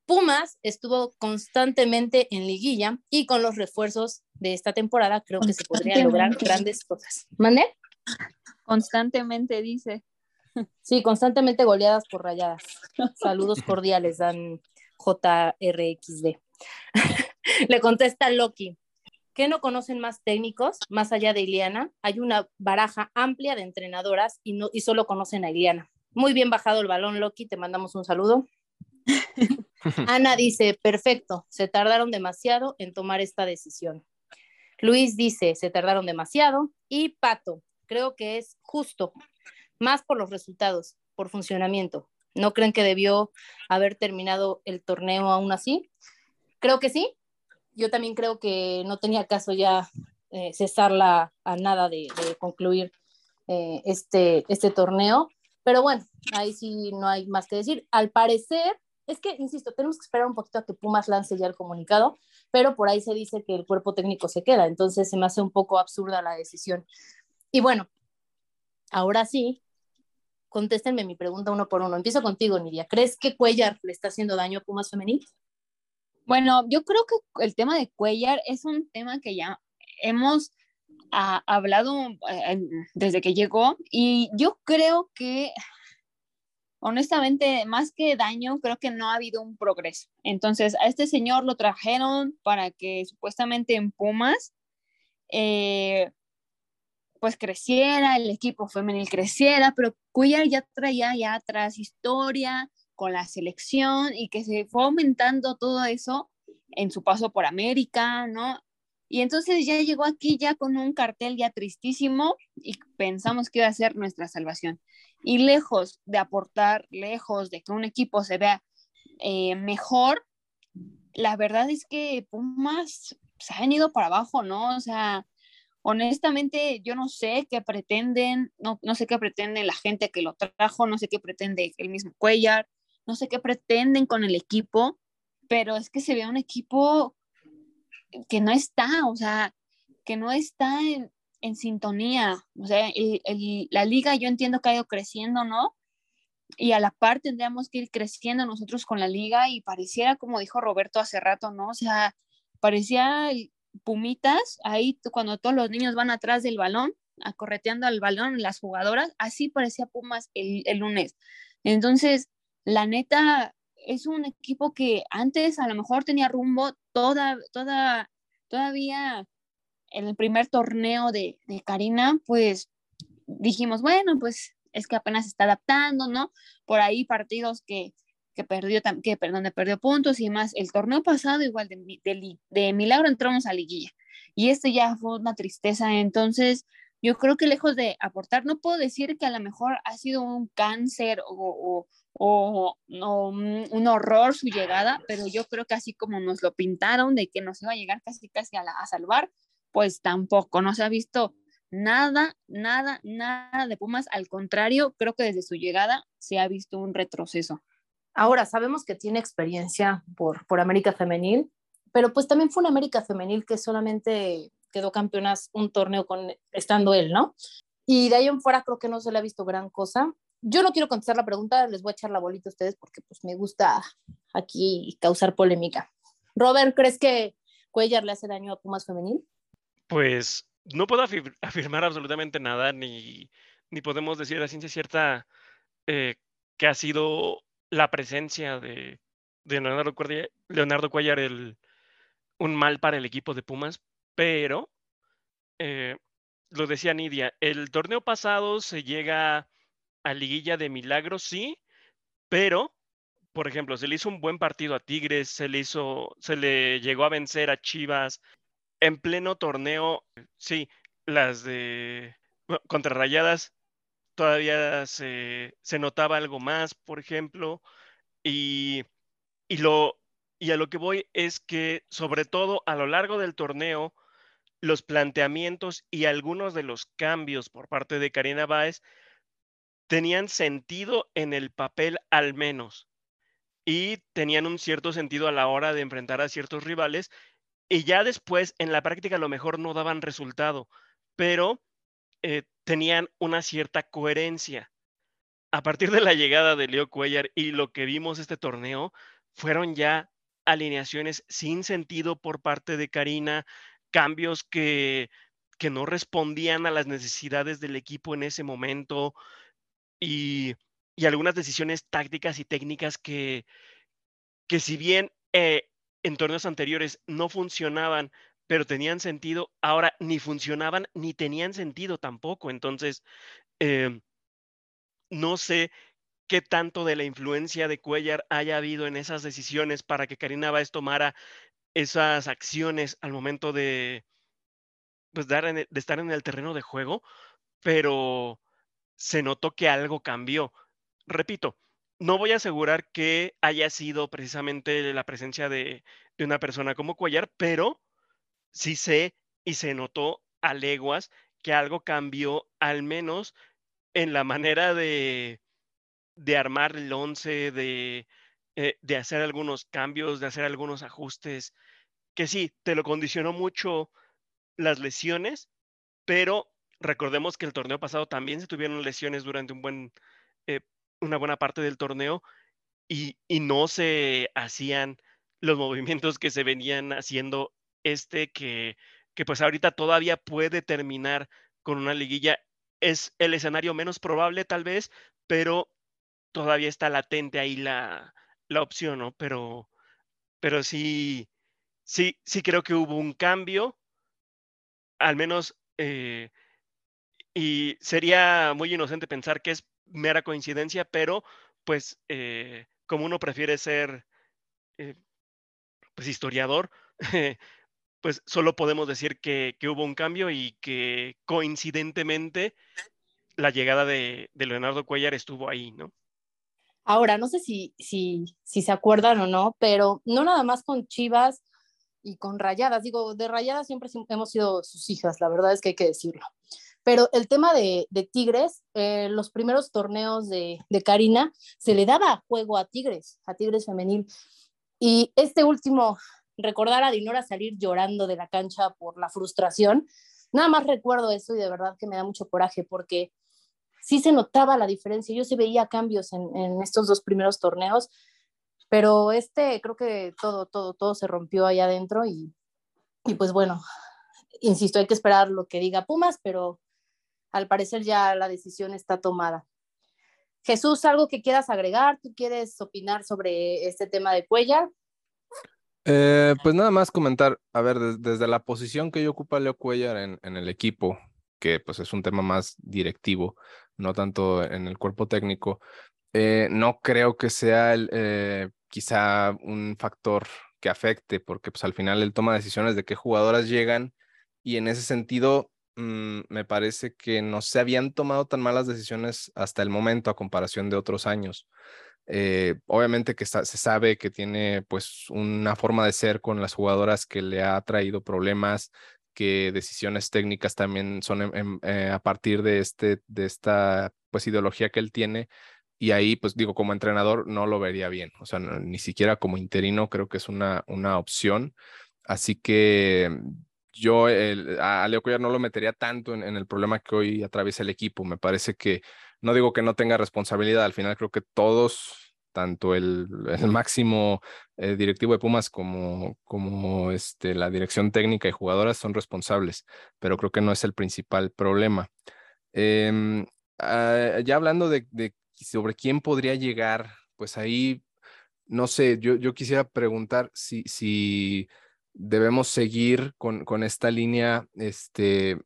Pumas estuvo constantemente en liguilla y con los refuerzos de esta temporada creo que se podrían lograr grandes cosas. ¿Mande? Constantemente dice. Sí, constantemente goleadas por rayadas. Saludos cordiales, dan JRXD. Le contesta Loki. ¿Qué no conocen más técnicos más allá de Iliana? Hay una baraja amplia de entrenadoras y, no, y solo conocen a Iliana. Muy bien bajado el balón, Loki, te mandamos un saludo. Ana dice, perfecto, se tardaron demasiado en tomar esta decisión. Luis dice, se tardaron demasiado. Y Pato, creo que es justo, más por los resultados, por funcionamiento. ¿No creen que debió haber terminado el torneo aún así? Creo que sí, yo también creo que no tenía caso ya eh, cesarla a nada de, concluir eh, este, este torneo. Pero bueno, ahí sí no hay más que decir. Al parecer, es que, insisto, tenemos que esperar un poquito a que Pumas lance ya el comunicado, pero por ahí se dice que el cuerpo técnico se queda, entonces se me hace un poco absurda la decisión. Y bueno, ahora sí, contéstenme mi pregunta uno por uno. Empiezo contigo, Nidia. ¿Crees que Cuellar le está haciendo daño a Pumas Femenil? Bueno, yo creo que el tema de Cuellar es un tema que ya hemos ah, hablado eh, desde que llegó y yo creo que honestamente, más que daño, creo que no ha habido un progreso. Entonces, a este señor lo trajeron para que supuestamente en Pumas, eh, pues creciera, el equipo femenil creciera, pero Cuellar ya traía ya atrás historia, con la selección y que se fue aumentando todo eso en su paso por América, ¿no? Y entonces ya llegó aquí ya con un cartel ya tristísimo y pensamos que iba a ser nuestra salvación. Y lejos de aportar, lejos de que un equipo se vea eh, mejor, la verdad es que Pumas se han ido para abajo, ¿no? O sea, honestamente yo no sé qué pretenden, no, no sé qué pretende la gente que lo trajo, no sé qué pretende el mismo Cuellar, no sé qué pretenden con el equipo, pero es que se ve un equipo que no está, o sea, que no está en, sintonía. O sea, la liga yo entiendo que ha ido creciendo, ¿no? Y a la par tendríamos que ir creciendo nosotros con la liga y pareciera, como dijo Roberto hace rato, ¿no? O sea, parecía Pumitas, ahí cuando todos los niños van atrás del balón, acorreteando al balón, las jugadoras, así parecía Pumas el, el lunes. Entonces, la neta, es un equipo que antes a lo mejor tenía rumbo toda, toda, todavía en el primer torneo de, de Karina, pues dijimos, bueno, pues es que apenas se está adaptando, ¿no? Por ahí partidos que, que perdió, que, perdón, perdió puntos y más. El torneo pasado, igual de, de, de milagro, entramos a liguilla. Y este ya fue una tristeza. Entonces, yo creo que lejos de aportar, no puedo decir que a lo mejor ha sido un cáncer o, o, un horror su llegada, pero yo creo que así como nos lo pintaron de que nos iba a llegar casi casi a, a salvar, pues tampoco, no se ha visto nada, nada, nada de Pumas, al contrario, creo que desde su llegada se ha visto un retroceso. Ahora, sabemos que tiene experiencia por, por América Femenil, pero pues también fue una América Femenil que solamente quedó campeonas un torneo con estando él, ¿no? Y de ahí en fuera creo que no se le ha visto gran cosa. Yo no quiero contestar la pregunta, les voy a echar la bolita a ustedes porque pues me gusta aquí causar polémica. Robert, ¿crees que Cuellar le hace daño a Pumas femenil? Pues no puedo afirmar absolutamente nada, ni, ni podemos decir a ciencia cierta eh, que ha sido la presencia de, Leonardo, Cuellar, Leonardo el, un mal para el equipo de Pumas, pero eh, lo decía Nidia, el torneo pasado se llega a liguilla de milagros, sí, pero, por ejemplo, se le hizo un buen partido a Tigres, se le hizo, se le llegó a vencer a Chivas en pleno torneo, sí, las de contra Rayadas todavía se, se notaba algo más, por ejemplo, y, y, lo, y a lo que voy es que, sobre todo a lo largo del torneo, los planteamientos y algunos de los cambios por parte de Karina Báez tenían sentido en el papel al menos y tenían un cierto sentido a la hora de enfrentar a ciertos rivales y ya después en la práctica a lo mejor no daban resultado, pero eh, tenían una cierta coherencia. A partir de la llegada de Leo Cuellar y lo que vimos este torneo, fueron ya alineaciones sin sentido por parte de Karina, cambios que, que no respondían a las necesidades del equipo en ese momento y, algunas decisiones tácticas y técnicas que, que si bien eh, en torneos anteriores no funcionaban, pero tenían sentido, ahora ni funcionaban ni tenían sentido tampoco. Entonces, em, no sé qué tanto de la influencia de Cuellar haya habido en esas decisiones para que Karina Báez tomara esas acciones al momento de, pues, de estar en el terreno de juego, pero se notó que algo cambió. Repito, no voy a asegurar que haya sido precisamente la presencia de, una persona como Cuellar, pero sí sé y se notó a leguas que algo cambió, al menos en la manera de, de armar el once, de, eh, de hacer algunos cambios, de hacer algunos ajustes, que sí, te lo condicionó mucho las lesiones, pero recordemos que el torneo pasado también se tuvieron lesiones durante un buen, eh, una buena parte del torneo y, y, no se hacían los movimientos que se venían haciendo este que, que pues ahorita todavía puede terminar con una liguilla. Es el escenario menos probable tal vez, pero todavía está latente ahí la, la opción, ¿no? Pero, pero sí, sí, sí creo que hubo un cambio, al menos, eh, y sería muy inocente pensar que es mera coincidencia, pero pues eh, como uno prefiere ser eh, pues historiador, pues solo podemos decir que, hubo un cambio y que coincidentemente la llegada de, de Leonardo Cuellar estuvo ahí, ¿no? Ahora, no sé si, si, si se acuerdan o no, pero no nada más con Chivas y con Rayadas, digo, de Rayadas siempre hemos sido sus hijas, la verdad es que hay que decirlo. Pero el tema de, de Tigres, eh, los primeros torneos de, de, Karina, se le daba juego a Tigres, a Tigres femenil. Y este último, recordar a Dinora salir llorando de la cancha por la frustración, nada más recuerdo eso y de verdad que me da mucho coraje porque sí se notaba la diferencia. Yo sí veía cambios en, en estos dos primeros torneos, pero este creo que todo, todo, todo se rompió ahí adentro y, y pues bueno, insisto, hay que esperar lo que diga Pumas, pero al parecer ya la decisión está tomada. Jesús, ¿algo que quieras agregar? ¿Tú quieres opinar sobre este tema de Cuellar? Eh, pues nada más comentar, a ver, desde la posición que yo ocupa Leo Cuellar en, el equipo, que pues es un tema más directivo, no tanto en el cuerpo técnico, eh, no creo que sea el, eh, quizá un factor que afecte, porque pues al final él toma decisiones de qué jugadoras llegan y en ese sentido mm, me parece que no se habían tomado tan malas decisiones hasta el momento a comparación de otros años. Eh, obviamente que se sabe que tiene pues una forma de ser con las jugadoras que le ha traído problemas, que decisiones técnicas también son a partir de, este, de esta pues ideología que él tiene, y ahí, pues digo, como entrenador no lo vería bien, o sea, ni siquiera como interino creo que es una, una opción. Así que yo a Leo Cuellar no lo metería tanto en, el problema que hoy atraviesa el equipo. Me parece que, no digo que no tenga responsabilidad, al final creo que todos, tanto el, máximo eh, directivo de Pumas como, como este, la dirección técnica y jugadoras son responsables, pero creo que no es el principal problema. Em, ah, ya hablando de, de sobre quién podría llegar, pues ahí, no sé, yo, yo quisiera preguntar si, si debemos seguir con, con esta línea este,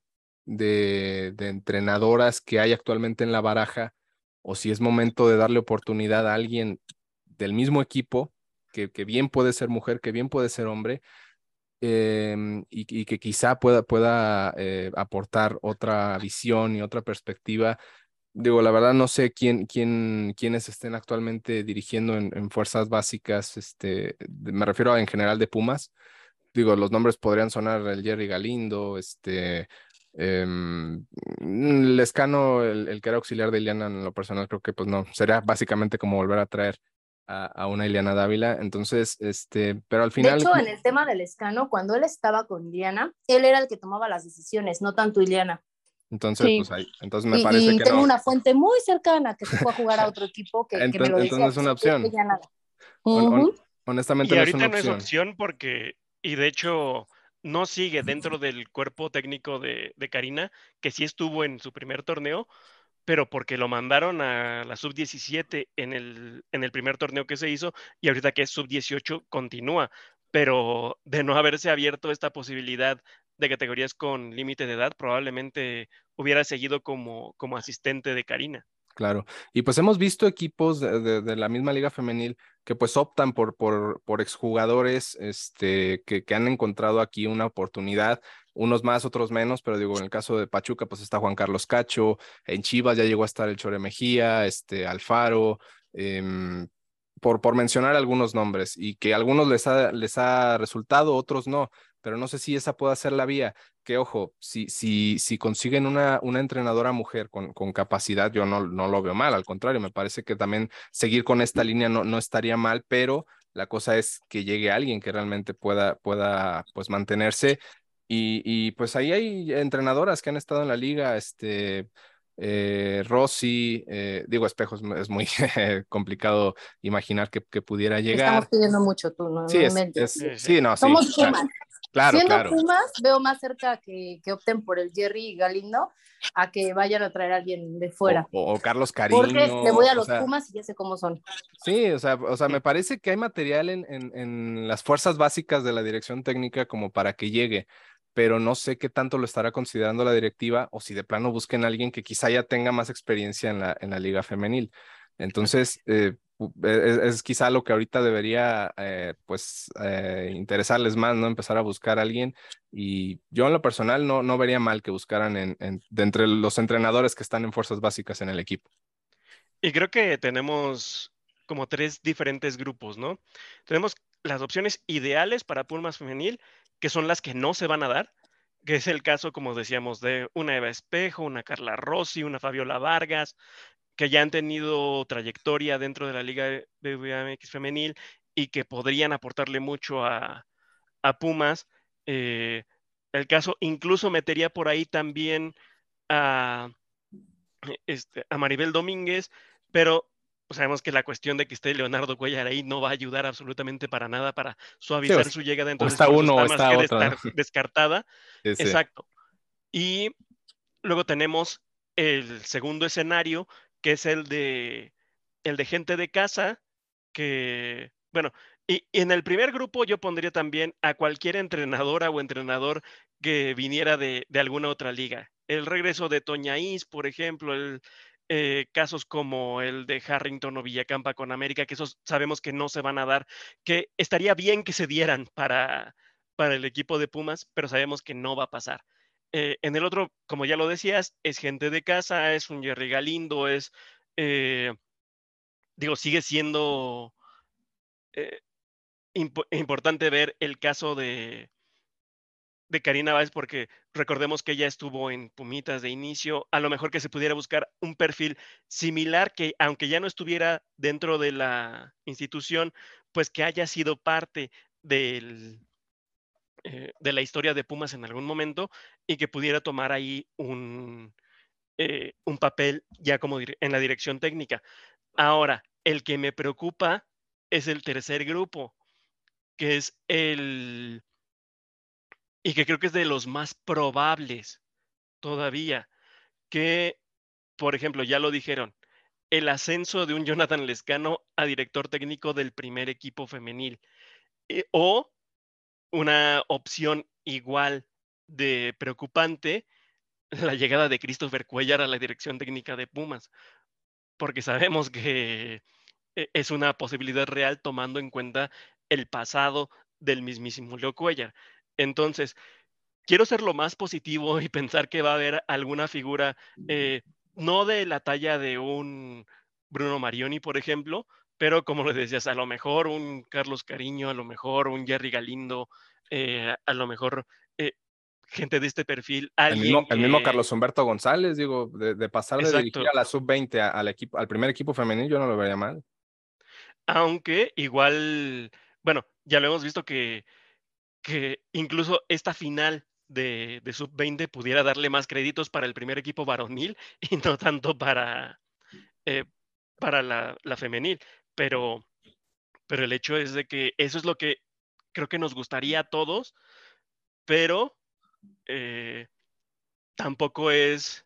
de, de entrenadoras que hay actualmente en la baraja o si es momento de darle oportunidad a alguien del mismo equipo, que, que bien puede ser mujer, que bien puede ser hombre, em, y, que quizá pueda, pueda eh, aportar otra visión y otra perspectiva digo, la verdad no sé quién, quién, quiénes estén actualmente dirigiendo en, fuerzas básicas, este, me refiero en general de Pumas. Digo, los nombres podrían sonar el Jerry Galindo, este, em, Lescano, el, el, que era auxiliar de Iliana en lo personal, creo que pues no, sería básicamente como volver a traer a, a, una Iliana Dávila. Entonces, este, pero al final. De hecho, en el tema del Lescano, cuando él estaba con Iliana, él era el que tomaba las decisiones, no tanto Iliana. Entonces, pues ahí, entonces me parece y que tengo una fuente muy cercana que se fue a jugar a otro equipo que, entonces, que me lo decía. Entonces es una opción. Honestamente y no ahorita es una no opción. es opción porque, y de hecho no sigue dentro del cuerpo técnico de, Karina, que sí estuvo en su primer torneo, pero porque lo mandaron a la sub-17 en el, en el primer torneo que se hizo y ahorita que es sub-18 continúa, pero de no haberse abierto esta posibilidad de categorías con límite de edad, probablemente hubiera seguido como, como asistente de Karina. Claro. Y pues hemos visto equipos de, de- la misma liga femenil que pues optan por, por, por exjugadores este, que, que han encontrado aquí una oportunidad, unos más, otros menos, pero digo, en el caso de Pachuca pues está Juan Carlos Cacho, en Chivas ya llegó a estar el Chore Mejía, este, Alfaro, em, por, por mencionar algunos nombres, y que a algunos les ha, les ha resultado, otros no, pero no sé si esa pueda ser la vía que ojo, si, si, si consiguen una, una entrenadora mujer con, con capacidad, yo no, no lo veo mal, al contrario, me parece que también seguir con esta línea no, no estaría mal, pero la cosa es que llegue alguien que realmente pueda, pueda pues mantenerse. Y, y pues ahí hay entrenadoras que han estado en la liga, este, eh, Rossi, eh, digo, espejos, es muy complicado imaginar que, que pudiera llegar. Estamos pidiendo mucho tú, ¿no? Sí, no es, es- Sí, sí. sí, no, sí. Somos claro, Pumas. Claro, Siendo claro. Pumas, veo más cerca que, que opten por el Jerry Galindo a que vayan a traer a alguien de fuera. O, o Carlos Cariño. Porque le voy a los sea, Pumas y ya sé cómo son. Sí, o sea, o sea, me parece que hay material en, en, en las fuerzas básicas de la dirección técnica como para que llegue, pero no sé qué tanto lo estará considerando la directiva o si de plano busquen a alguien que quizá ya tenga más experiencia en la, en la liga femenil. Entonces, eh, es, es quizá lo que ahorita debería, eh, pues, eh, interesarles más, ¿no? Empezar a buscar a alguien. Y yo en lo personal no, no vería mal que buscaran en- de entre los entrenadores que están en fuerzas básicas en el equipo. Y creo que tenemos como tres diferentes grupos, ¿no? Tenemos las opciones ideales para Pumas femenil, que son las que no se van a dar, que es el caso, como decíamos, de una Eva Espejo, una Carla Rossi, una Fabiola Vargas, que ya han tenido trayectoria dentro de la Liga BBMX femenil y que podrían aportarle mucho a, a Pumas. Eh, el caso incluso metería por ahí también a, este, a Maribel Domínguez, pero sabemos que la cuestión de que esté Leonardo Cuellar ahí no va a ayudar absolutamente para nada para suavizar o- su llegada del está uno o está que otro, ¿no? destar- descartada. Exacto. Y luego tenemos el segundo escenario, que es el de el de gente de casa, que, bueno, y, en el primer grupo yo pondría también a cualquier entrenadora o entrenador que viniera de, de alguna otra liga. El regreso de Toñaís, por ejemplo, el, eh, casos como el de Harrington o Villacampa con América, que esos sabemos que no se van a dar, que estaría bien que se dieran para, para el equipo de Pumas, pero sabemos que no va a pasar. Eh, en el otro, como ya lo decías, es gente de casa, es un Jerry Galindo, es, eh, digo, sigue siendo eh, impo- importante ver el caso de, de Karina Báez, porque recordemos que ella estuvo en Pumitas de inicio, a lo mejor que se pudiera buscar un perfil similar que, aunque ya no estuviera dentro de la institución, pues que haya sido parte del, eh, de la historia de Pumas en algún momento y que pudiera tomar ahí un, eh, un papel ya como en la dirección técnica. Ahora, el que me preocupa es el tercer grupo, que es el, y que creo que es de los más probables todavía, que, por ejemplo, ya lo dijeron, el ascenso de un Jonathan Lescano a director técnico del primer equipo femenil, eh, o una opción igual de preocupante, la llegada de Christopher Cuellar a la dirección técnica de Pumas, porque sabemos que e- es una posibilidad real tomando en cuenta el pasado del mismísimo Leo Cuellar. Entonces, quiero ser lo más positivo y pensar que va a haber alguna figura, eh, no de la talla de un Bruno Marioni, por ejemplo, pero como le decías, a lo mejor un Carlos Cariño, a lo mejor un Jerry Galindo, eh, a lo mejor eh, gente de este perfil, El mismo, el mismo Carlos Humberto González, digo, de, de pasar de Exacto. dirigir a la sub-20 a- al equipo, al primer equipo femenil, yo no lo vería mal. aunque igual, bueno, ya lo hemos visto que, que incluso esta final de, de sub-20 pudiera darle más créditos para el primer equipo varonil y no tanto para, eh, para la, la femenil. Pero, pero el hecho es de que eso es lo que creo que nos gustaría a todos, pero eh, tampoco es,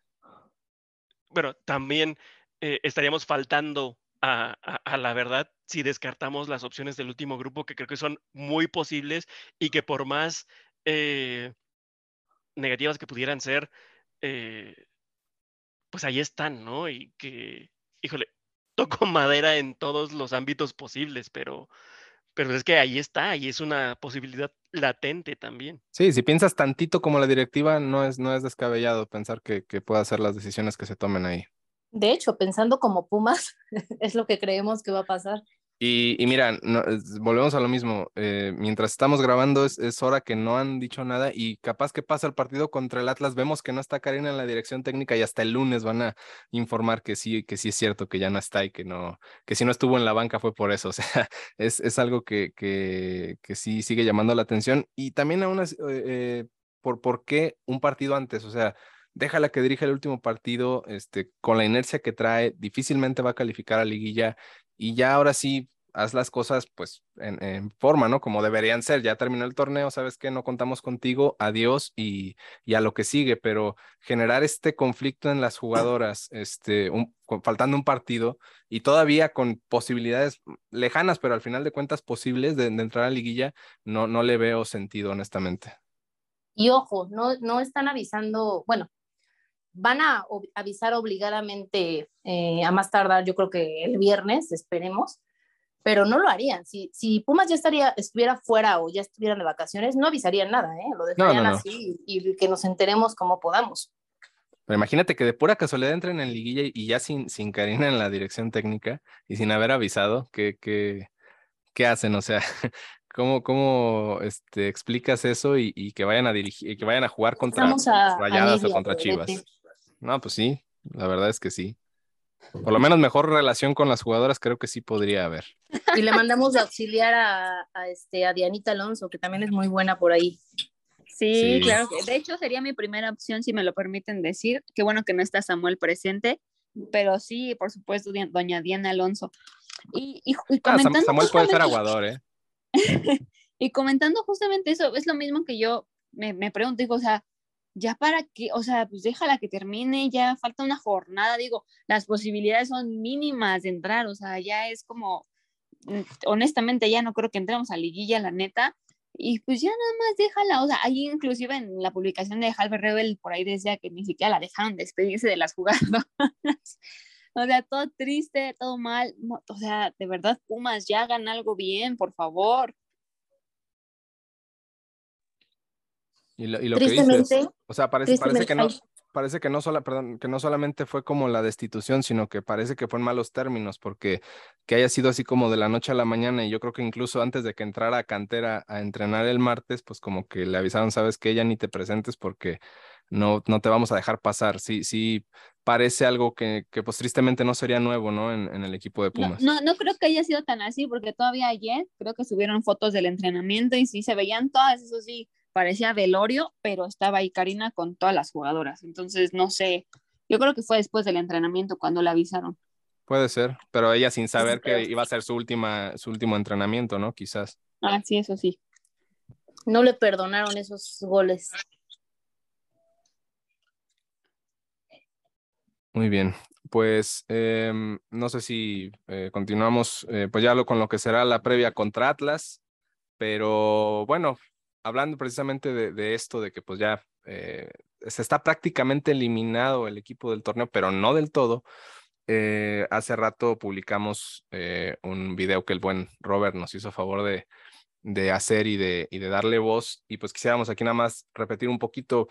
bueno, también eh, estaríamos faltando a, la verdad si descartamos las opciones del último grupo, que creo que son muy posibles y que por más eh, negativas que pudieran ser, pues ahí están, ¿no? Y que, híjole, toco madera en todos los ámbitos posibles, pero pero es que ahí está, y es una posibilidad latente también. Sí, si piensas tantito como la directiva, no es, no es descabellado pensar que, que pueda hacer las decisiones que se tomen ahí. De hecho, pensando como Pumas, es lo que creemos que va a pasar. Y, y mira, volvemos a lo mismo. Eh, mientras estamos grabando, es, es, hora que no han dicho nada y capaz que pasa el partido contra el Atlas. Vemos que no está Karina en la dirección técnica y hasta el lunes van a informar que sí, que sí es cierto que ya no está y que no, que si no estuvo en la banca fue por eso. O sea, es, es algo que, que, que sí sigue llamando la atención. Y también aún así, eh, eh, por, por qué un partido antes. O sea, déjala que dirija el último partido, este, con la inercia que trae, difícilmente va a calificar a liguilla y ya ahora sí haz las cosas pues en, forma, ¿no? Como deberían ser. Ya terminó el torneo, sabes que no contamos contigo, adiós y, y, a lo que sigue, pero generar este conflicto en las jugadoras, este, faltando un partido y todavía con posibilidades lejanas, pero al final de cuentas posibles de, entrar a liguilla, no, no le veo sentido, honestamente. Y ojo, no, no están avisando, bueno, van a avisar obligadamente eh, a más tardar, yo creo que el viernes, esperemos, pero no lo harían. Si, si Pumas ya estaría, estuviera fuera o ya estuvieran de vacaciones, no avisarían nada, ¿eh? lo dejarían así y, que nos enteremos como podamos. Pero imagínate que de pura casualidad entren en liguilla y ya sin, sin Karina en la dirección técnica y sin haber avisado, ¿qué, qué, qué hacen? O sea, ¿Cómo, cómo este, explicas eso y, y, que vayan a dirigir, que vayan a jugar contra Rayadas o contra Chivas? No, pues sí, la verdad es que sí. Por lo menos mejor relación con las jugadoras creo que sí podría haber. Y le mandamos de auxiliar a, este, a Dianita Alonso, que también es muy buena por ahí. Sí, claro. De hecho, sería mi primera opción, si me lo permiten decir. Qué bueno que no está Samuel presente, pero sí, por supuesto, doña Diana Alonso. Y, y, ah, comentando Samuel puede ser aguador, ¿eh? y comentando justamente eso, es lo mismo que yo me, me pregunto, digo, o sea, ya para qué, o sea, pues déjala que termine, ya falta una jornada, digo, las posibilidades son mínimas de entrar, o sea, ya es como, mm, honestamente ya no creo que entremos a liguilla, la neta, y pues ya nada más déjala, o sea, ahí inclusive en la publicación de Halber Rebel por ahí decía que ni siquiera la dejaron despedirse de las jugadoras, o sea, todo triste, todo mal, o sea, de verdad, Pumas, ya hagan algo bien, por favor. Y lo, y lo que dices, o sea, parece, parece que no, parece que no, sola, perdón, que no solamente fue como la destitución, sino que parece que fue en malos términos, porque que haya sido así como de la noche a la mañana, y yo creo que incluso antes de que entrara a cantera a entrenar el martes, pues como que le avisaron, sabes que ella ni te presentes porque no, no te vamos a dejar pasar. Sí, sí, parece algo que, que pues tristemente no sería nuevo, ¿no? En, en el equipo de Pumas. No, no, no, creo que haya sido tan así, porque todavía ayer creo que subieron fotos del entrenamiento y sí se veían todas, eso sí, parecía velorio, pero estaba ahí Karina con todas las jugadoras. Entonces, no sé, yo creo que fue después del entrenamiento cuando la avisaron. Puede ser, pero ella sin saber que iba a ser su última, su último entrenamiento, ¿no? Quizás. Ah, sí, eso sí. No le perdonaron esos goles. Muy bien, pues em, no sé si eh, continuamos, eh, pues ya lo, con lo que será la previa contra Atlas, pero bueno, hablando precisamente de, esto, de que pues ya eh, se está prácticamente eliminado el equipo del torneo, pero no del todo. Eh, hace rato publicamos eh, un video que el buen Robert nos hizo favor de, de hacer y de, y de darle voz. Y pues quisiéramos aquí nada más repetir un poquito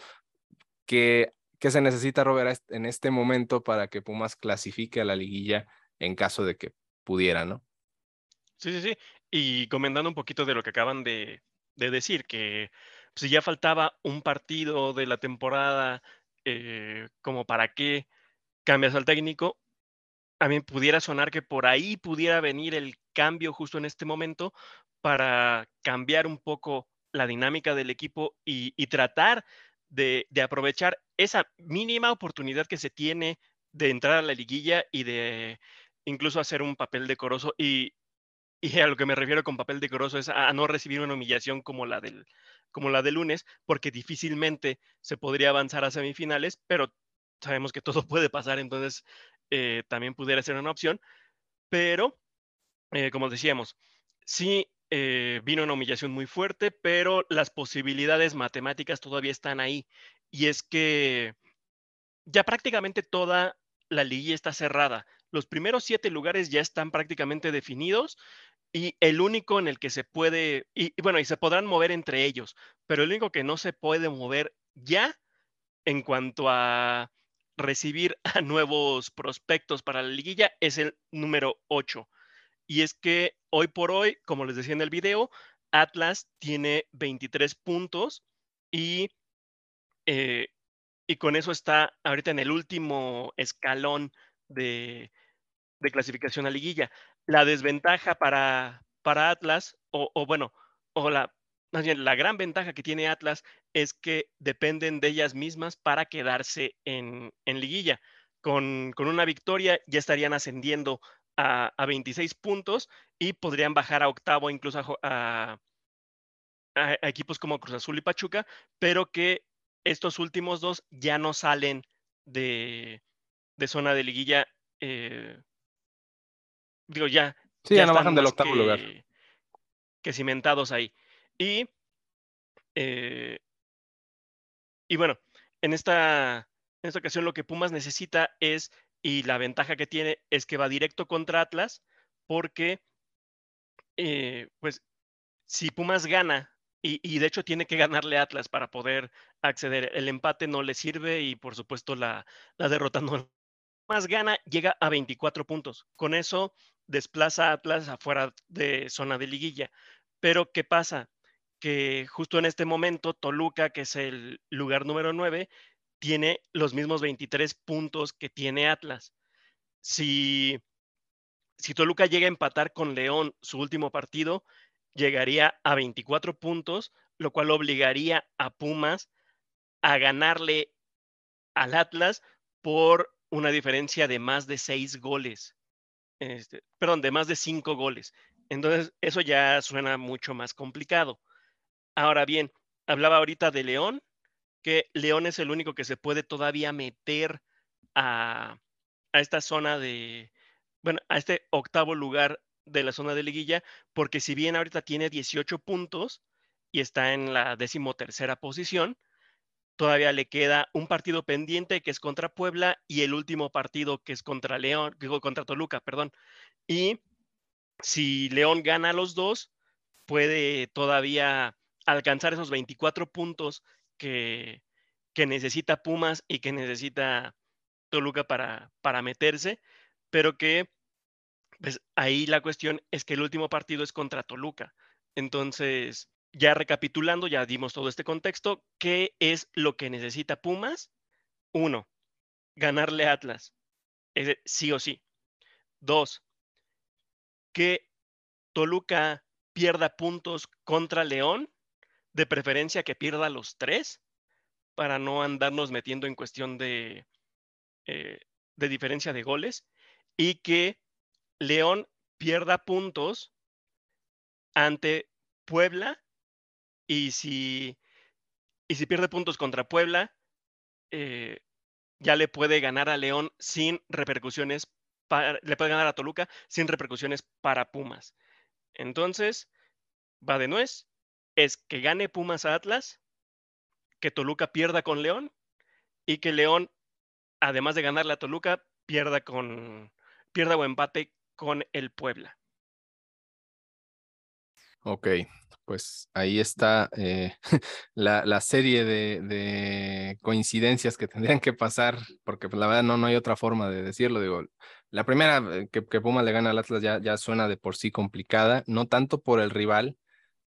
qué, qué se necesita, Robert, en este momento para que Pumas clasifique a la liguilla en caso de que pudiera, ¿no? Sí, sí, sí. Y comentando un poquito de lo que acaban de, de decir que pues, si ya faltaba un partido de la temporada, eh, como para qué cambias al técnico, a mí pudiera sonar que por ahí pudiera venir el cambio justo en este momento para cambiar un poco la dinámica del equipo y, tratar de, de, aprovechar esa mínima oportunidad que se tiene de entrar a la liguilla y de incluso hacer un papel decoroso. Y y a lo que me refiero con papel decoroso es a, no recibir una humillación como la del como la del lunes, porque difícilmente se podría avanzar a semifinales, pero sabemos que todo puede pasar, entonces eh, también pudiera ser una opción. Pero, eh, como decíamos, sí eh, vino una humillación muy fuerte, pero las posibilidades matemáticas todavía están ahí. Y es que ya prácticamente toda la liguilla está cerrada. Los primeros siete lugares ya están prácticamente definidos y el único en el que se puede, y, bueno, y se podrán mover entre ellos, pero el único que no se puede mover ya en cuanto a recibir a nuevos prospectos para la liguilla es el número 8. Y es que hoy por hoy, como les decía en el video, Atlas tiene 23 puntos y, eh, y con eso está ahorita en el último escalón de, clasificación a liguilla. La desventaja para, para Atlas, o, bueno, o la, más bien, la gran ventaja que tiene Atlas es que dependen de ellas mismas para quedarse en, en liguilla. Con, con, una victoria ya estarían ascendiendo a, a, 26 puntos y podrían bajar a octavo incluso a, equipos como Cruz Azul y Pachuca, pero que estos últimos dos ya no salen de, de zona de liguilla eh, digo, ya. Sí, ya, no bajan del octavo lugar. Que cimentados ahí. Y, eh, y bueno, en esta, en esta ocasión lo que Pumas necesita es, y la ventaja que tiene es que va directo contra Atlas, porque, eh, pues, si Pumas gana, y, y, de hecho tiene que ganarle Atlas para poder acceder, el empate no le sirve y por supuesto la, la derrota no, más gana, llega a 24 puntos. Con eso desplaza a Atlas afuera de zona de liguilla. Pero ¿qué pasa? Que justo en este momento Toluca, que es el lugar número 9, tiene los mismos 23 puntos que tiene Atlas. Si, si Toluca llega a empatar con León su último partido, llegaría a 24 puntos, lo cual obligaría a Pumas a ganarle al Atlas por una diferencia de más de seis goles. Este, perdón, de más de cinco goles. Entonces, eso ya suena mucho más complicado. Ahora bien, hablaba ahorita de León, que León es el único que se puede todavía meter a, a esta zona de, bueno, a este octavo lugar de la zona de liguilla, porque si bien ahorita tiene 18 puntos y está en la decimotercera posición, Todavía le queda un partido pendiente que es contra Puebla y el último partido que es contra León, contra Toluca, perdón. Y si León gana los dos, puede todavía alcanzar esos 24 puntos que, que necesita Pumas y que necesita Toluca para, para meterse, pero que pues ahí la cuestión es que el último partido es contra Toluca. Entonces, ya recapitulando, ya dimos todo este contexto. ¿Qué es lo que necesita Pumas? Uno, ganarle Atlas. sí o sí. Dos, que Toluca pierda puntos contra León, de preferencia que pierda los tres, para no andarnos metiendo en cuestión de, eh, de diferencia de goles, y que León pierda puntos ante Puebla y si, y si pierde puntos contra Puebla, eh, ya le puede ganar a León sin repercusiones, le puede ganar a Toluca sin repercusiones para Pumas. Entonces, va de nuez, es que gane Pumas a Atlas, que Toluca pierda con León y que León, además de ganarle a Toluca, pierda con pierda o empate con el Puebla. Ok, pues ahí está eh, la, la, serie de, de, coincidencias que tendrían que pasar, porque pues, la verdad no, no hay otra forma de decirlo. Digo, la primera eh, que, que Puma le gana al Atlas ya, ya suena de por sí complicada, no tanto por el rival,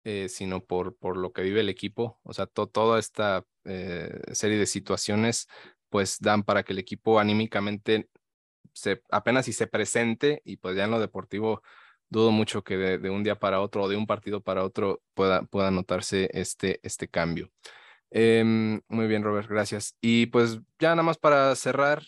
eh, sino por, por lo que vive el equipo. O sea, toda esta serie de situaciones pues dan para que el equipo anímicamente se, apenas si se presente y pues ya en lo deportivo dudo mucho que de, un día para otro o de un partido para otro pueda, pueda notarse este, este cambio. Em, muy bien, Robert, gracias. Y pues ya nada más para cerrar,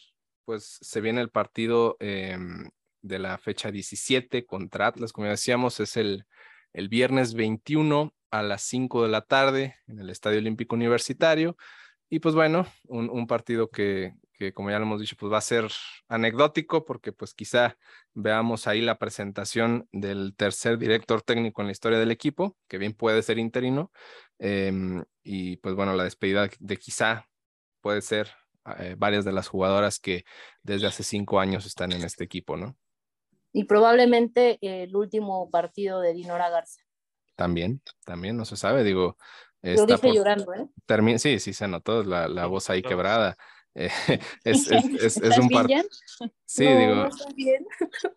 pues se viene el partido em, de la fecha 17 contra Atlas, como decíamos, es el, el viernes 21 a las 5 de la tarde en el Estadio Olímpico Universitario. Y pues bueno, un, un partido que, que como ya lo hemos dicho, pues va a ser anecdótico porque pues quizá veamos ahí la presentación del tercer director técnico en la historia del equipo, que bien puede ser interino, em, y pues bueno, la despedida de quizá puede ser eh, varias de las jugadoras que desde hace cinco años están en este equipo, ¿no? Y probablemente el último partido de Dinora Garza. También, también, no se sabe, digo. Lo dije llorando, ¿eh? sí, sí, se notó la, la voz ahí quebrada. Eh, es, es, es, un partido. Sí, digo.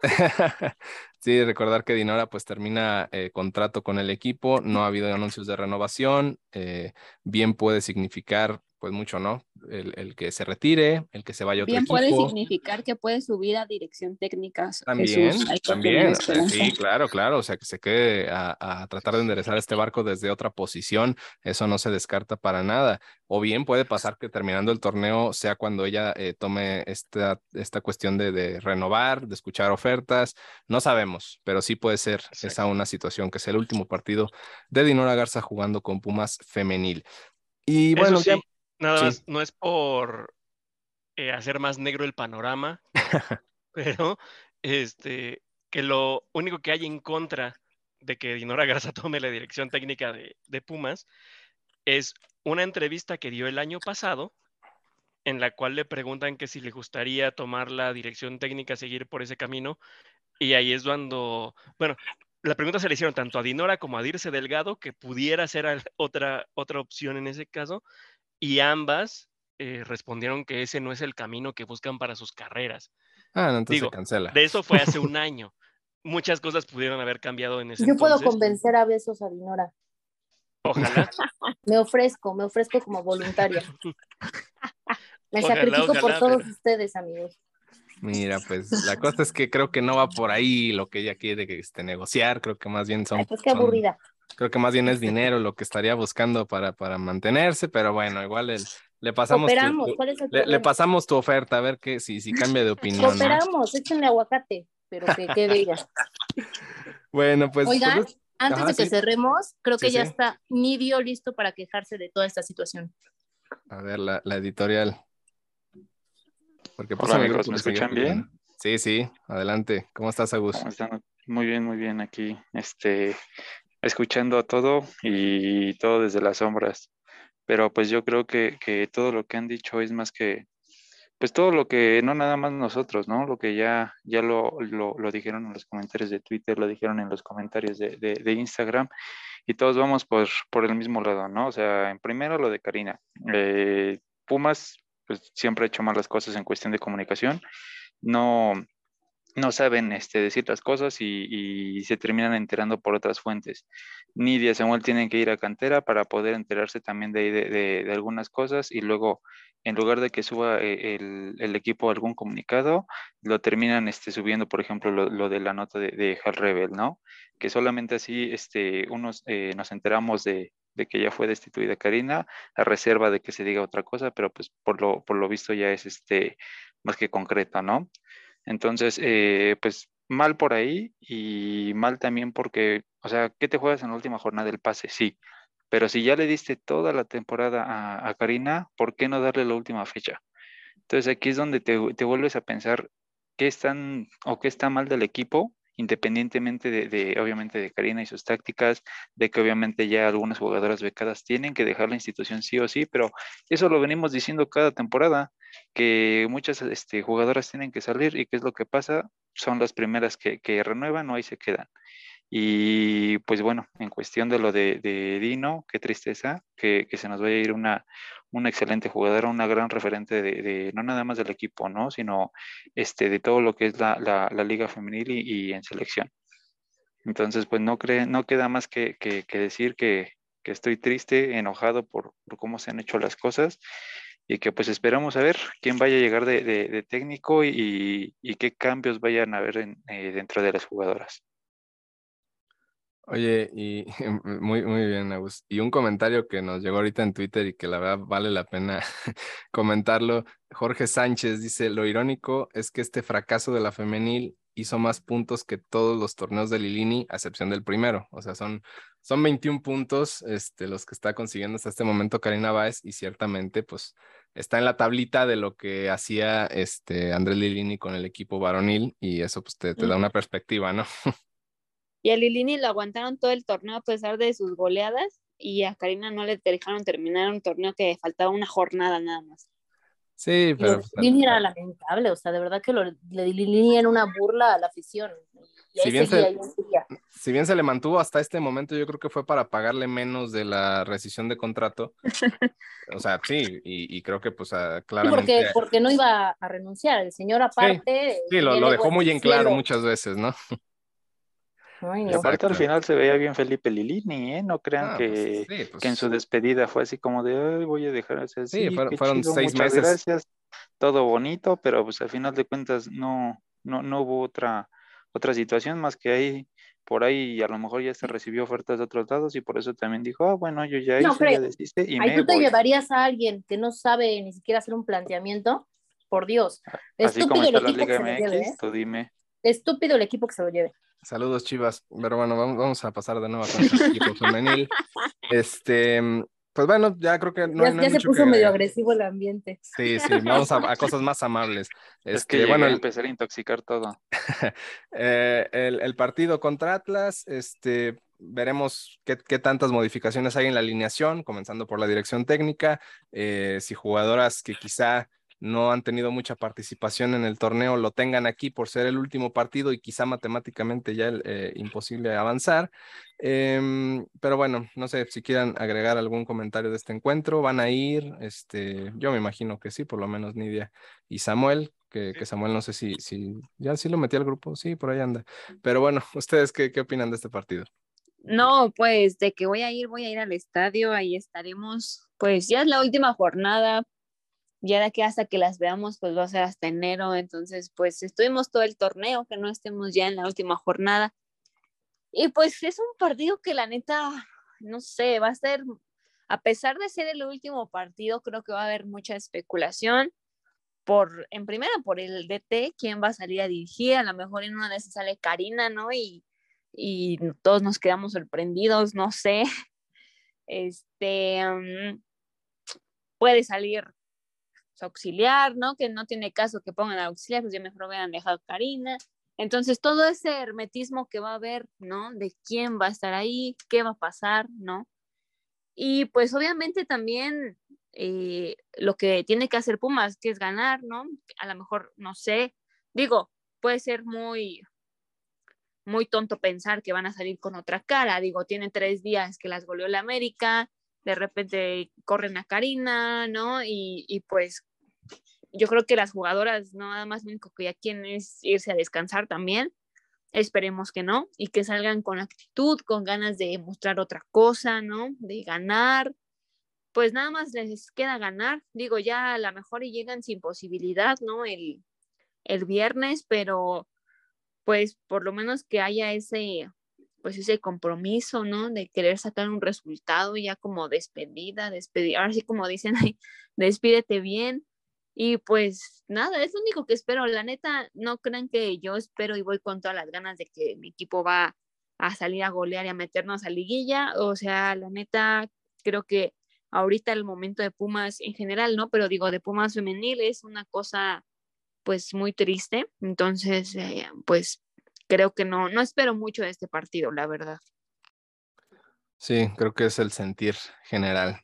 sí, recordar que Dinora pues termina eh, contrato con el equipo, no ha habido anuncios de renovación, eh, bien puede significar pues mucho, ¿no? El, el, que se retire, el que se vaya a otro Bien equipo. puede significar que puede subir a dirección técnica. También, Jesús, hay que también. sí, claro, claro. O sea, que se quede a, a tratar de enderezar este barco desde otra posición, eso no se descarta para nada. O bien puede pasar que terminando el torneo sea cuando ella eh, tome esta, esta cuestión de, de, renovar, de escuchar ofertas. No sabemos, pero sí puede ser Exacto. esa una situación que es el último partido de Dinora Garza jugando con Pumas femenil. Y bueno, sí, ya- nada sí. más, no es por eh, hacer más negro el panorama, pero este, que lo único que hay en contra de que Dinora Garza tome la dirección técnica de, de Pumas es una entrevista que dio el año pasado en la cual le preguntan que si le gustaría tomar la dirección técnica, seguir por ese camino, y ahí es cuando, bueno, la pregunta se le hicieron tanto a Dinora como a Dirce Delgado, que pudiera ser otra, otra opción en ese caso, y ambas eh, respondieron que ese no es el camino que buscan para sus carreras. Ah, no, entonces Digo, se cancela. De eso fue hace un año. Muchas cosas pudieron haber cambiado en ese Yo puedo entonces. convencer a besos a Dinora. Ojalá. Me ofrezco, me ofrezco como voluntaria. Me Ojalá, sacrifico por ojalá, todos pero- ustedes, amigos. Mira, pues la cosa es que creo que no va por ahí lo que ella quiere que este, negociar, creo que más bien son, Ay, pues qué son- aburrida. Creo que más bien es dinero lo que estaría buscando para, para mantenerse, pero bueno, igual el- le pasamos tu- Cooperamos, tu- ¿cuál es el le, pasamos tu oferta a ver que si, si cambia de opinión. ¿no? Cooperamos, échenle aguacate, pero que quede ella. Bueno, pues, Oigan, pues, antes ajá, de que sí. cerremos, creo que Sí, ya sí. está Nidio listo para quejarse de toda esta situación. a ver la, la editorial. Porque Hola, el amigos, grupo ¿me escuchan bien? Sí, sí, adelante. ¿Cómo estás, Agus? ¿Cómo están? Muy bien, muy bien aquí, este, escuchando todo y todo desde las sombras. Pero pues yo creo que, que todo lo que han dicho es más que, pues todo lo que, no nada más nosotros, ¿no? Lo que ya, ya lo, lo, dijeron en los comentarios de Twitter, lo dijeron en los comentarios de, de, de Instagram, y todos vamos por, por el mismo lado, ¿no? O sea, en primero lo de Karina. Eh, Pumas, pues siempre ha hecho malas cosas en cuestión de comunicación. No, no saben este, decir las cosas y, y se terminan enterando por otras fuentes. Nidia y Samuel tienen que ir a cantera para poder enterarse también de, de, de- algunas cosas y luego, en lugar de que suba eh, el, el equipo algún comunicado, lo terminan este, subiendo, por ejemplo, lo, lo de la nota de, de Hal Rebel, ¿no? Que solamente así este, unos, eh, nos enteramos de, de que ya fue destituida Karina, a reserva de que se diga otra cosa, pero pues por lo, por lo visto ya es este, más que concreto, ¿no? Entonces, eh, pues mal por ahí y mal también porque, o sea, ¿qué te juegas en la última jornada del pase? Sí, pero si ya le diste toda la temporada a, Karina, ¿por qué no darle la última fecha? Entonces aquí es donde te, te vuelves a pensar qué están o qué está mal del equipo, independientemente de, obviamente, de Karina y sus tácticas, de que obviamente ya algunas jugadoras becadas tienen que dejar la institución sí o sí, pero eso lo venimos diciendo cada temporada que muchas este, jugadoras tienen que salir y qué es lo que pasa, son las primeras que, renuevan o ahí se quedan. Y pues bueno, en cuestión de lo de, de Dino, qué tristeza que, que, se nos vaya a ir una, una excelente jugadora, una gran referente de, no nada más del equipo, ¿no? Sino este, de todo lo que es la, la, liga femenil y, en selección. Entonces, pues no, cree, no queda más que, que, decir que, que, estoy triste, enojado por, por cómo se han hecho las cosas y que pues esperamos a ver quién vaya a llegar de, de, técnico y, y, qué cambios vayan a haber eh, dentro de las jugadoras. Oye, y muy, muy bien, Agus. Y un comentario que nos llegó ahorita en Twitter y que la verdad vale la pena comentarlo. Jorge Sánchez dice, lo irónico es que este fracaso de la femenil hizo más puntos que todos los torneos de Lilini, a excepción del primero. O sea, son, son 21 puntos este, los que está consiguiendo hasta este momento Karina Báez y ciertamente pues está en la tablita de lo que hacía este Andrés Lilini con el equipo varonil y eso pues te, te da una perspectiva, ¿no? Y a Lilini lo aguantaron todo el torneo a pesar de sus goleadas y a Karina no le dejaron terminar un torneo que faltaba una jornada nada más. Sí, pero. Lini era lamentable, o sea, de verdad que lo, le Lini era una burla a la afición. Si bien, se, si bien, se, le mantuvo hasta este momento, yo creo que fue para pagarle menos de la rescisión de contrato. o sea, sí, y, creo que pues claramente... Porque, porque no iba a renunciar, el señor aparte... Sí, lo, lo, dejó muy en claro muchas veces, ¿no? Y aparte al final se veía bien Felipe Lilini, ¿eh? No crean ah, que, pues pues que, en su despedida fue así como de, voy a dejar así. Sí, fueron, seis meses. Gracias, todo bonito, pero pues al final de cuentas no, no, no hubo otra, otra situación más que ahí, por ahí a lo mejor ya se recibió ofertas de otros lados y por eso también dijo, ah, bueno, yo ya hice, ya desiste y ahí tú te llevarías a alguien que no sabe ni siquiera hacer un planteamiento, por Dios. Así como está la Liga MX, ¿eh? tú dime. Estúpido el equipo que se lo lleve. Saludos, Chivas. Pero bueno, vamos, a pasar de nuevo el equipo femenil. Este, pues bueno, ya creo que no, ya, ya se puso medio agresivo el ambiente. Sí, sí, vamos a, cosas más amables. Es este, que bueno, empezar a intoxicar todo. Eh, el, partido contra Atlas, este, veremos qué, qué, tantas modificaciones hay en la alineación, comenzando por la dirección técnica, eh, si jugadoras que quizá no han tenido mucha participación en el torneo lo tengan aquí por ser el último partido y quizá matemáticamente ya eh, imposible avanzar. Em, pero bueno, no sé si quieran agregar algún comentario de este encuentro. ¿Van a ir? Este, yo me imagino que sí, por lo menos Nidia y Samuel, que, Samuel no sé si, si ya sí lo metí al grupo, sí, por ahí anda. Pero bueno, ¿ustedes qué, qué opinan de este partido? No, pues de que voy a ir, voy a ir al estadio, ahí estaremos. Pues ya es la última jornada, ya de aquí hasta que las veamos, pues va a ser hasta enero, entonces pues estuvimos todo el torneo, que no estemos ya en la última jornada. Y pues es un partido que la neta, no sé, va a ser, a pesar de ser el último partido, creo que va a haber mucha especulación. Por, en primera, por el DT, quién va a salir a dirigir, a lo mejor en una de esas sale Karina, ¿no? Y, y todos nos quedamos sorprendidos, no sé. Este, mm, puede salir auxiliar, ¿no? Que no tiene caso que pongan auxiliar, pues ya mejor hubieran dejado Karina. Entonces, todo ese hermetismo que va a haber, ¿no? De quién va a estar ahí, qué va a pasar, ¿no? Y pues obviamente también eh, lo que tiene que hacer Pumas, que es ganar, ¿no? A lo mejor, no sé, digo, puede ser muy, muy tonto pensar que van a salir con otra cara, digo, tienen tres días que las goleó la América, de repente corren a Karina, ¿no? Y, pues yo creo que las jugadoras no nada más lo único que ya quieren es irse a descansar también. Esperemos que no y que salgan con actitud, con ganas de mostrar otra cosa, ¿no? De ganar. Pues nada más les queda ganar. Digo, ya a lo mejor y llegan sin posibilidad, ¿no? El, el viernes, pero pues por lo menos que haya ese pues ese compromiso, ¿no? De querer sacar un resultado ya como despedida, despedir, ahora sí como dicen ahí, despídete bien. Y pues nada, es lo único que espero. La neta, no crean que yo espero y voy con todas las ganas de que mi equipo va a salir a golear y a meternos a liguilla. O sea, la neta, creo que ahorita el momento de Pumas en general, ¿no? Pero digo, de Pumas femenil es una cosa pues muy triste. Entonces, eh, pues creo que no, no espero mucho de este partido, la verdad. Sí, creo que es el sentir general.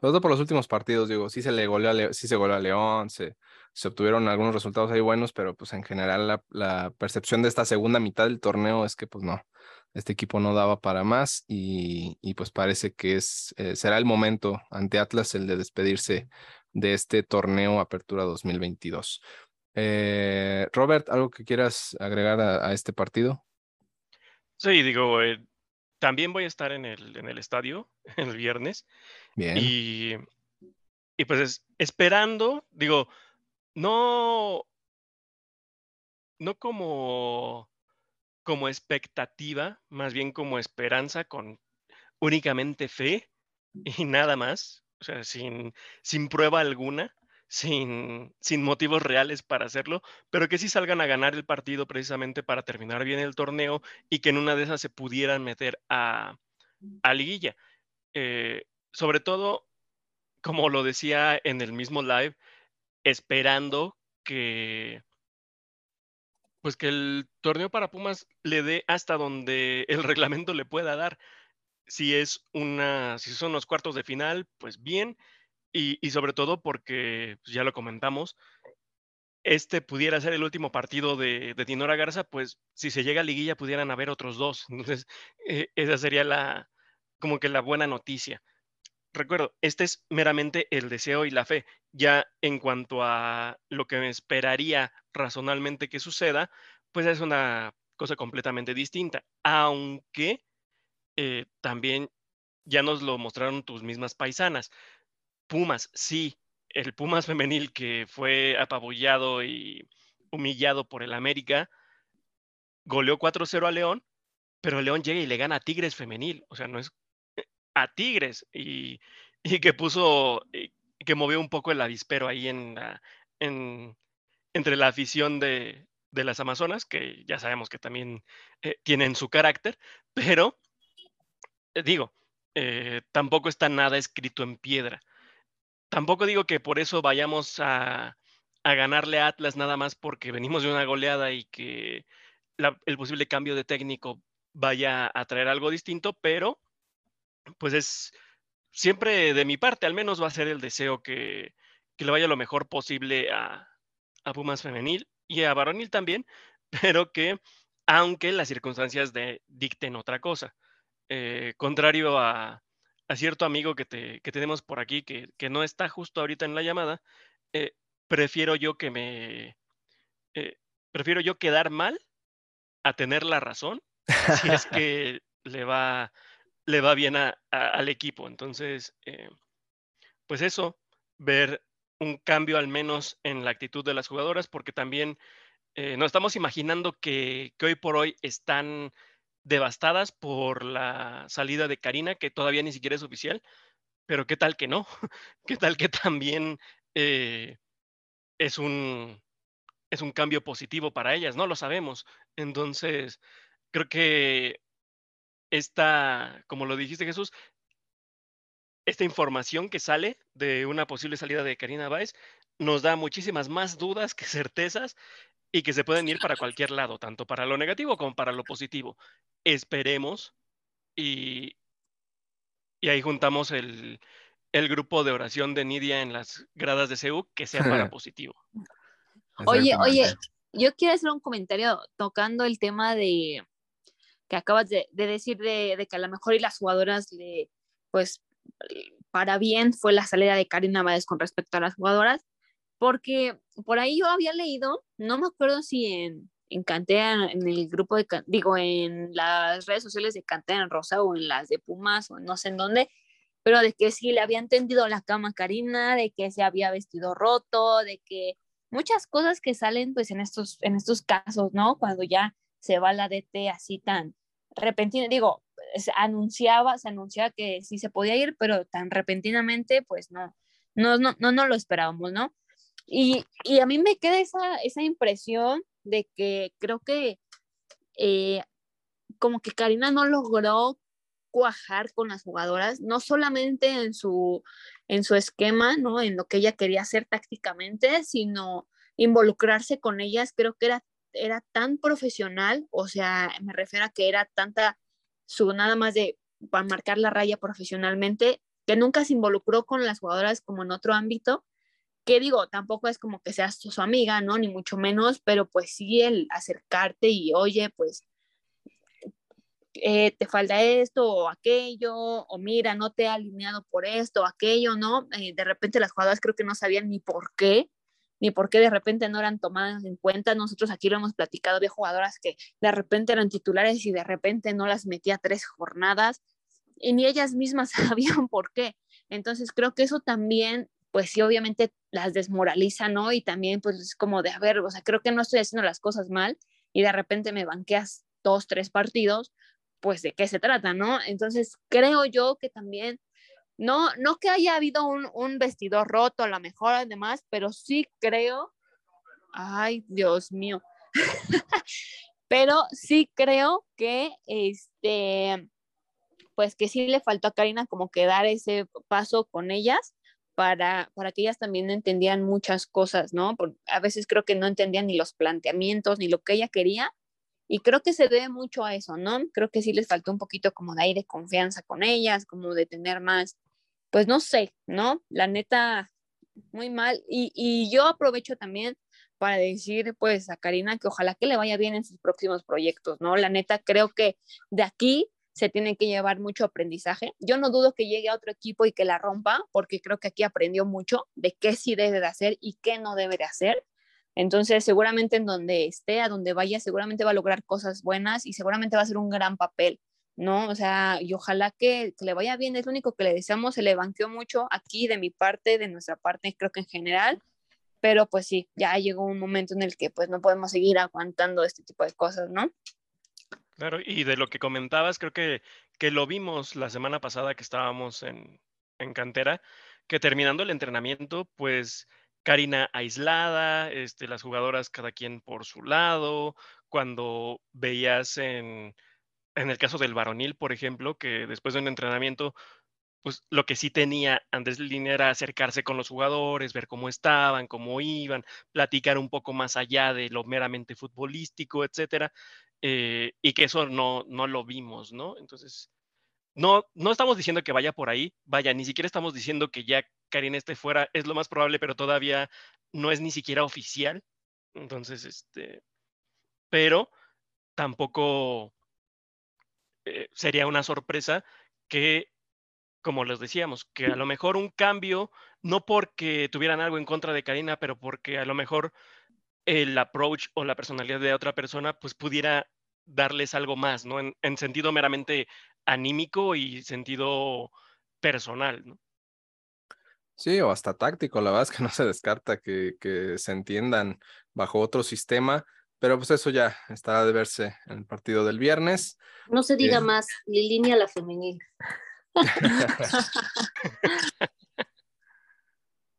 Sobre todo por los últimos partidos, digo, sí se le goleó a, sí se goleó a León, se, obtuvieron algunos resultados ahí buenos, pero pues en general la, percepción de esta segunda mitad del torneo es que pues no, este equipo no daba para más y, y pues parece que es, eh, será el momento ante Atlas el de despedirse de este torneo Apertura 2022. Eh, Robert, ¿algo que quieras agregar a, este partido? Sí, digo, eh, también voy a estar en el, en el estadio el viernes. Bien. Y, y pues esperando, digo, no, no como, como expectativa, más bien como esperanza con únicamente fe y nada más, o sea, sin, sin prueba alguna sin, sin motivos reales para hacerlo, pero que sí salgan a ganar el partido precisamente para terminar bien el torneo y que en una de esas se pudieran meter a, a liguilla. Eh, sobre todo, como lo decía en el mismo live, esperando que pues que el torneo para Pumas le dé hasta donde el reglamento le pueda dar. Si es una, si son los cuartos de final, pues bien. Y, sobre todo porque, pues, ya lo comentamos, este pudiera ser el último partido de, de Tinora Garza, pues si se llega a liguilla pudieran haber otros dos. Entonces, eh, esa sería la, como que la buena noticia. Recuerdo, este es meramente el deseo y la fe. Ya en cuanto a lo que me esperaría razonablemente que suceda, pues es una cosa completamente distinta. Aunque eh, también ya nos lo mostraron tus mismas paisanas. Pumas, sí, el Pumas femenil que fue apabullado y humillado por el América, goleó 4-0 a León, pero León llega y le gana a Tigres femenil. O sea, no es a Tigres y, que puso, eh, que movió un poco el avispero ahí en, en entre la afición de, las Amazonas, que ya sabemos que también eh, tienen su carácter, pero eh, digo, tampoco está nada escrito en piedra. Tampoco digo que por eso vayamos a, a ganarle a Atlas nada más porque venimos de una goleada y que el posible cambio de técnico vaya a traer algo distinto, pero pues es siempre de mi parte, al menos va a ser el deseo que, le vaya lo mejor posible a, a, Pumas femenil y a varonil también, pero que aunque las circunstancias dicten otra cosa, eh, contrario a, cierto amigo que, te, tenemos por aquí que, no está justo ahorita en la llamada, eh, prefiero yo que me, eh, prefiero yo quedar mal a tener la razón si es que le va le va bien al equipo. Entonces, eh, pues eso, ver un cambio al menos en la actitud de las jugadoras, porque también eh, nos estamos imaginando que, hoy por hoy están devastadas por la salida de Karina, que todavía ni siquiera es oficial, pero qué tal que no, qué tal que también eh, es, un, es un cambio positivo para ellas, no lo sabemos. Entonces, creo que esta, como lo dijiste Jesús, esta información que sale de una posible salida de Karina Báez nos da muchísimas más dudas que certezas y que se pueden ir para cualquier lado, tanto para lo negativo como para lo positivo. Esperemos y, y ahí juntamos el, el grupo de oración de Nidia en las gradas de CEU que sea para positivo. Oye, oye, yo quiero hacer un comentario tocando el tema de, que acabas de, decir de, que a lo mejor y las jugadoras le, pues, para bien fue la salida de Karina Báez con respecto a las jugadoras, porque por ahí yo había leído, no me acuerdo si en, en Cantea, en el grupo de, digo, en las redes sociales de Cantea en Rosa o en las de Pumas o no sé en dónde, pero de que sí le habían tendido la cama a Karina, de que se había vestido roto, de que muchas cosas que salen pues en estos, en estos casos, ¿no? Cuando ya se va la DT así tan, repentina, digo, se anunciaba, se anunciaba que sí se podía ir, pero tan repentinamente, pues no, no, no, no, no lo esperábamos, ¿no? Y, y, a mí me queda esa, esa impresión de que creo que eh, como que Karina no logró cuajar con las jugadoras, no solamente en su, en su esquema, ¿no? En lo que ella quería hacer tácticamente, sino involucrarse con ellas. Creo que era era tan profesional, o sea, me refiero a que era tanta su nada más de para marcar la raya profesionalmente, que nunca se involucró con las jugadoras como en otro ámbito, que digo, tampoco es como que seas su amiga, ¿no? Ni mucho menos, pero pues sí el acercarte y, oye, pues eh, te falta esto o aquello, o mira, no te he alineado por esto o aquello, ¿no? Eh, de repente las jugadoras creo que no sabían ni por qué, ni por qué de repente no eran tomadas en cuenta. Nosotros aquí lo hemos platicado de jugadoras que de repente eran titulares y de repente no las metía tres jornadas y ni ellas mismas sabían por qué. Entonces creo que eso también, pues sí, obviamente las desmoraliza, ¿no? Y también pues es como de, a ver, o sea, creo que no estoy haciendo las cosas mal y de repente me banqueas dos, tres partidos, pues de qué se trata, ¿no? Entonces creo yo que también no, no que haya habido un, un vestidor roto, a lo mejor además, pero sí creo, ay, Dios mío, pero sí creo que este, pues que sí le faltó a Karina como que dar ese paso con ellas para, para que ellas también entendieran muchas cosas, ¿no? Porque a veces creo que no entendían ni los planteamientos ni lo que ella quería. Y creo que se debe mucho a eso, ¿no? Creo que sí les faltó un poquito como de aire confianza con ellas, como de tener más, pues no sé, ¿no? La neta, muy mal. Y, y yo aprovecho también para decir pues a Karina que ojalá que le vaya bien en sus próximos proyectos, ¿no? La neta creo que de aquí se tiene que llevar mucho aprendizaje. Yo no dudo que llegue a otro equipo y que la rompa, porque creo que aquí aprendió mucho de qué sí debe de hacer y qué no debe de hacer. Entonces, seguramente en donde esté, a donde vaya, seguramente va a lograr cosas buenas y seguramente va a ser un gran papel, ¿no? O sea, y ojalá que, que le vaya bien, es lo único que le deseamos, se le banqueó mucho aquí de mi parte, de nuestra parte, creo que en general, pero pues sí, ya llegó un momento en el que pues no podemos seguir aguantando este tipo de cosas, ¿no? Claro, y de lo que comentabas, creo que, que lo vimos la semana pasada que estábamos en, en cantera, que terminando el entrenamiento, pues Karina aislada, este, las jugadoras cada quien por su lado, cuando veías en, en el caso del varonil, por ejemplo, que después de un entrenamiento, pues lo que sí tenía Andrés Línea era acercarse con los jugadores, ver cómo estaban, cómo iban, platicar un poco más allá de lo meramente futbolístico, etcétera. Eh, y que eso no, no lo vimos, ¿no? Entonces, no, no estamos diciendo que vaya por ahí, vaya, ni siquiera estamos diciendo que ya Karina esté fuera, es lo más probable, pero todavía no es ni siquiera oficial. Entonces, este, pero tampoco eh, sería una sorpresa que, como les decíamos, que a lo mejor un cambio, no porque tuvieran algo en contra de Karina, pero porque a lo mejor el approach o la personalidad de otra persona, pues pudiera darles algo más, ¿no? En, sentido meramente anímico y sentido personal, ¿no? Sí, o hasta táctico, la verdad es que no se descarta que, que se entiendan bajo otro sistema, pero pues eso ya estará de verse en el partido del viernes. No se diga más, línea la femenil.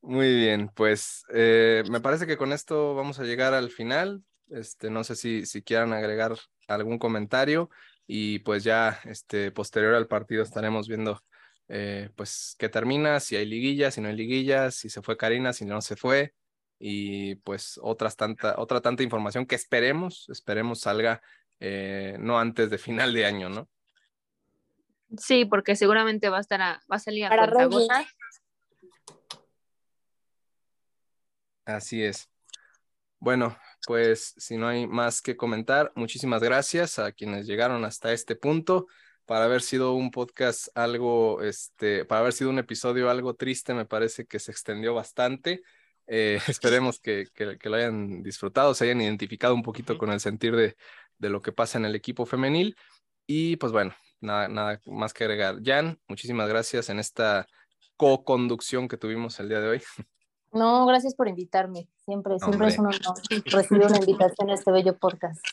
Muy bien, pues eh, me parece que con esto vamos a llegar al final. Este, no sé si, si quieran agregar algún comentario y pues ya este, posterior al partido estaremos viendo eh, pues qué termina, si hay liguillas, si no hay liguillas, si se fue Karina, si no se fue y pues otras tanta, otra tanta información que esperemos, esperemos salga eh, no antes de final de año, ¿no? Sí, porque seguramente va a estar a, va a salir a Para Así es. Bueno, pues si no hay más que comentar, muchísimas gracias a quienes llegaron hasta este punto. Para haber sido un podcast algo, este, para haber sido un episodio algo triste, me parece que se extendió bastante. Eh, esperemos que, que, lo hayan disfrutado, se hayan identificado un poquito con el sentir de, de lo que pasa en el equipo femenil. Y pues bueno, nada, nada más que agregar. Jan, muchísimas gracias en esta co-conducción que tuvimos el día de hoy. No, gracias por invitarme. Siempre, siempre es un honor recibir una invitación a este bello podcast.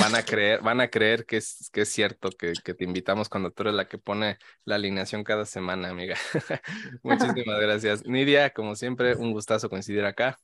Van, a creer, van a creer que es, que es cierto que, que, te invitamos cuando tú eres la que pone la alineación cada semana, amiga. Muchísimas gracias. Nidia, como siempre, un gustazo coincidir acá.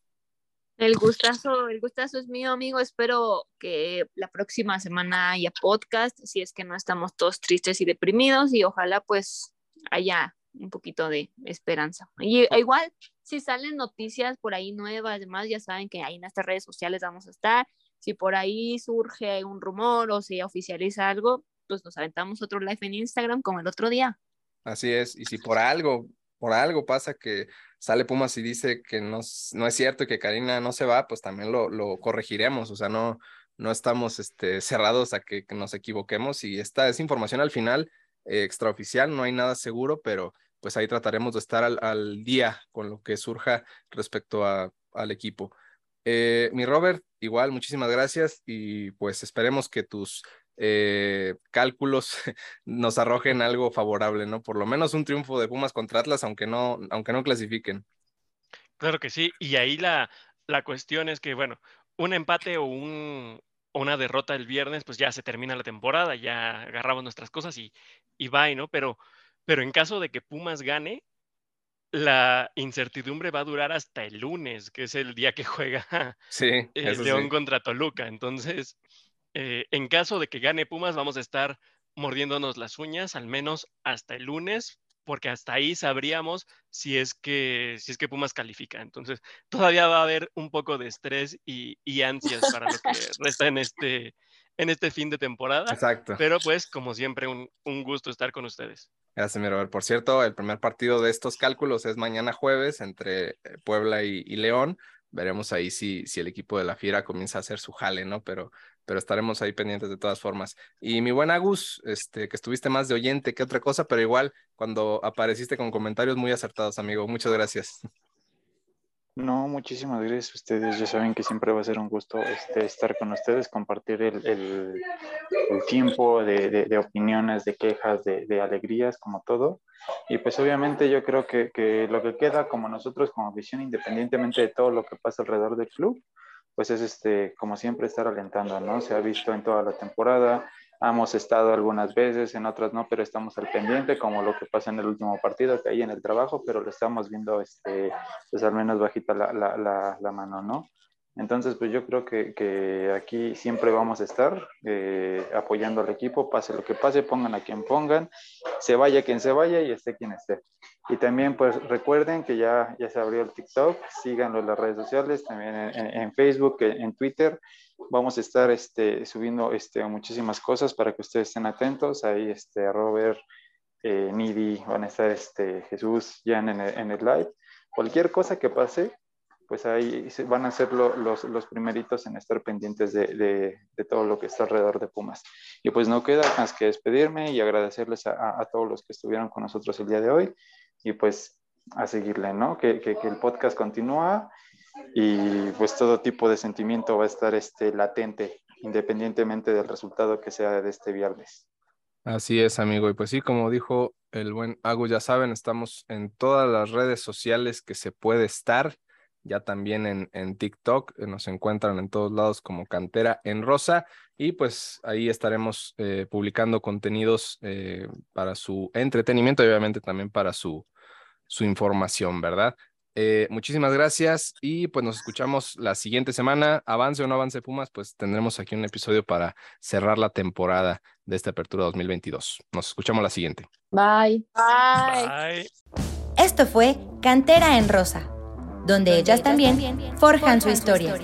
El gustazo, el gustazo es mío, amigo. Espero que la próxima semana haya podcast, si es que no estamos todos tristes y deprimidos, y ojalá pues haya un poquito de esperanza. Y igual, si salen noticias por ahí nuevas, además ya saben que ahí en estas redes sociales vamos a estar. Si por ahí surge un rumor o se oficializa algo, pues nos aventamos otro live en Instagram como el otro día. Así es, y si por algo, por algo pasa que sale Pumas y dice que no, no es cierto y que Karina no se va, pues también lo, lo corregiremos, o sea, no, no estamos este, cerrados a que, nos equivoquemos y esta es información al final eh, extraoficial, no hay nada seguro, pero pues ahí trataremos de estar al, día con lo que surja respecto a, al equipo. Eh, mi Robert, igual, muchísimas gracias y pues esperemos que tus eh, cálculos nos arrojen algo favorable, ¿no? Por lo menos un triunfo de Pumas contra Atlas, aunque no, aunque no clasifiquen. Claro que sí, y ahí la, la cuestión es que, bueno, un empate o un, una derrota el viernes, pues ya se termina la temporada, ya agarramos nuestras cosas y, y bye, ¿no? Pero pero en caso de que Pumas gane, la incertidumbre va a durar hasta el lunes, que es el día que juega sí, el León contra Toluca. Entonces, eh, en caso de que gane Pumas, vamos a estar mordiéndonos las uñas al menos hasta el lunes, porque hasta ahí sabríamos si es que, si es que Pumas califica. Entonces, todavía va a haber un poco de estrés y, y ansias para lo que resta en este, en este fin de temporada. Exacto. Pero pues, como siempre, un, un gusto estar con ustedes. Gracias, mi Robert. Por cierto, el primer partido de estos cálculos es mañana jueves entre eh, Puebla y, y León. Veremos ahí si, si el equipo de la Fiera comienza a hacer su jale, ¿no? Pero, pero estaremos ahí pendientes de todas formas. Y mi buen Agus, este, que estuviste más de oyente que otra cosa, pero igual cuando apareciste con comentarios muy acertados, amigo. Muchas gracias. No, muchísimas gracias a ustedes. Ya saben que siempre va a ser un gusto este, estar con ustedes, compartir el, el, tiempo de, de, de, opiniones, de quejas, de, de, alegrías, como todo. Y pues obviamente yo creo que, que, lo que queda como nosotros como visión, independientemente de todo lo que pasa alrededor del club, pues es este, como siempre estar alentando, ¿no? Se ha visto en toda la temporada, hemos estado algunas veces, en otras no, pero estamos al pendiente, como lo que pasa en el último partido, que hay en el trabajo, pero lo estamos viendo, este, pues al menos bajita la, la, la, la mano, ¿no? Entonces, pues yo creo que, que aquí siempre vamos a estar eh, apoyando al equipo, pase lo que pase, pongan a quien pongan, se vaya quien se vaya y esté quien esté. Y también, pues recuerden que ya, ya se abrió el TikTok, síganlo en las redes sociales, también en, en Facebook, en Twitter. Vamos a estar este, subiendo este, muchísimas cosas para que ustedes estén atentos. Ahí, este, Robert, eh, Nidi, van a estar este, Jesús, Jan en el, en el live. Cualquier cosa que pase, pues ahí van a ser lo, los, los, primeritos en estar pendientes de, de, todo lo que está alrededor de Pumas. Y pues no queda más que despedirme y agradecerles a, a, a, todos los que estuvieron con nosotros el día de hoy y pues a seguirle, ¿no? Que, que, que, el podcast continúa y pues todo tipo de sentimiento va a estar este, latente, independientemente del resultado que sea de este viernes. Así es, amigo. Y pues sí, como dijo el buen Agu, ya saben, estamos en todas las redes sociales que se puede estar ya también en, en TikTok, eh, nos encuentran en todos lados como Cantera en Rosa y pues ahí estaremos eh, publicando contenidos eh, para su entretenimiento y obviamente también para su, su información, ¿verdad? Eh, muchísimas gracias y pues nos escuchamos la siguiente semana. Avance o no avance Pumas, pues tendremos aquí un episodio para cerrar la temporada de esta apertura 2022. Nos escuchamos la siguiente. Bye. Bye. Bye. Esto fue Cantera en Rosa donde ellas también forjan su historia.